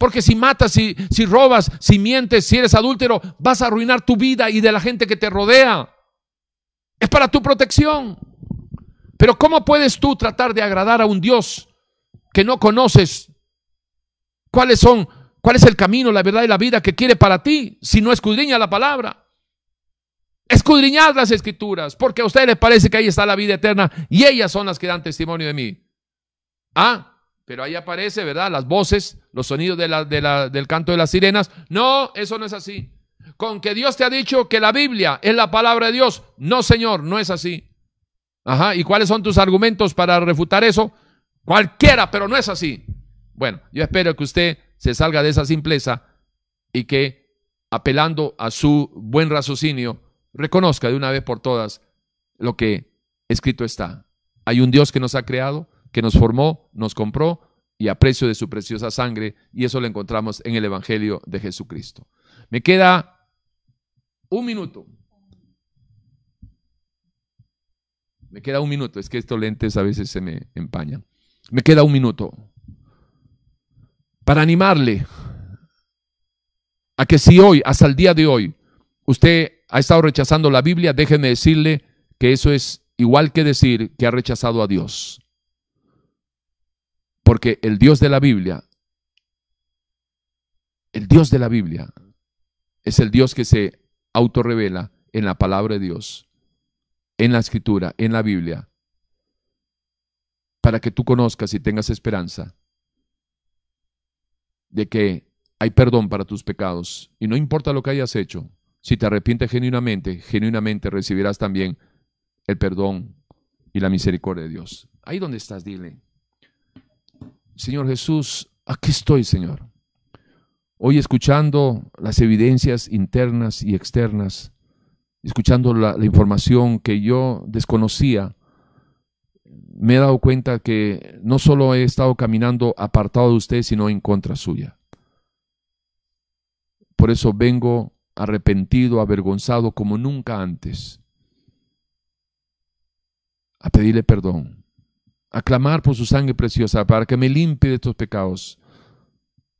Porque si matas, si, si robas, si mientes, si eres adúltero, vas a arruinar tu vida y de la gente que te rodea. Es para tu protección. Pero ¿cómo puedes tú tratar de agradar a un Dios que no conoces? ¿Cuáles son ¿Cuál es el camino, la verdad y la vida que quiere para ti si no escudriña la palabra? Escudriñad las escrituras, porque a ustedes les parece que ahí está la vida eterna y ellas son las que dan testimonio de mí. Ah, pero ahí aparece, ¿verdad? Las voces, los sonidos del canto de las sirenas. No, eso no es así. Con que Dios te ha dicho que la Biblia es la palabra de Dios. No, Señor, no es así. Ajá, ¿y cuáles son tus argumentos para refutar eso? Cualquiera, pero no es así. Bueno, yo espero que usted se salga de esa simpleza y que, apelando a su buen raciocinio, reconozca de una vez por todas lo que escrito está. Hay un Dios que nos ha creado, que nos formó, nos compró y a precio de su preciosa sangre, y eso lo encontramos en el Evangelio de Jesucristo. Me queda un minuto. Me queda un minuto, es que estos lentes a veces se me empañan. Me queda un minuto para animarle a que si hoy, hasta el día de hoy, usted ha estado rechazando la Biblia, déjeme decirle que eso es igual que decir que ha rechazado a Dios. Porque el Dios de la Biblia, el Dios de la Biblia, es el Dios que se autorrevela en la palabra de Dios, en la escritura, en la Biblia, para que tú conozcas y tengas esperanza de que hay perdón para tus pecados. Y no importa lo que hayas hecho, si te arrepientes genuinamente, genuinamente recibirás también el perdón y la misericordia de Dios. Ahí donde estás, dile, Señor Jesús, aquí estoy, Señor. Hoy escuchando las evidencias internas y externas, escuchando la, información que yo desconocía, me he dado cuenta que no solo he estado caminando apartado de usted, sino en contra suya. Por eso vengo arrepentido, avergonzado como nunca antes, a pedirle perdón, a clamar por su sangre preciosa para que me limpie de estos pecados,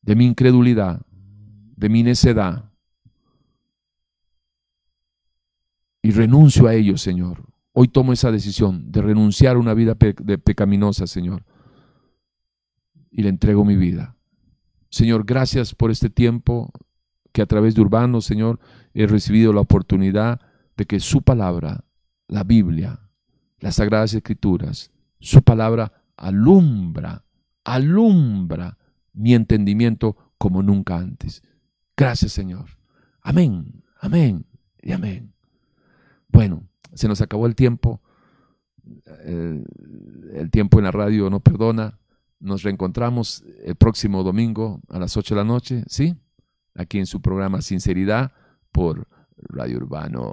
de mi incredulidad, de mi necedad. Y renuncio a ellos, Señor. Hoy tomo esa decisión de renunciar a una vida pecaminosa, Señor. Y le entrego mi vida. Señor, gracias por este tiempo que a través de Urbano, Señor, he recibido la oportunidad de que su palabra, la Biblia, las Sagradas Escrituras, su palabra alumbra, alumbra mi entendimiento como nunca antes. Gracias, Señor. Amén, amén y amén. Bueno, se nos acabó el tiempo. El, el, tiempo en la radio no perdona. Nos reencontramos el próximo domingo a las 8 de la noche, ¿sí? Aquí en su programa Sinceridad por Radio Urbano.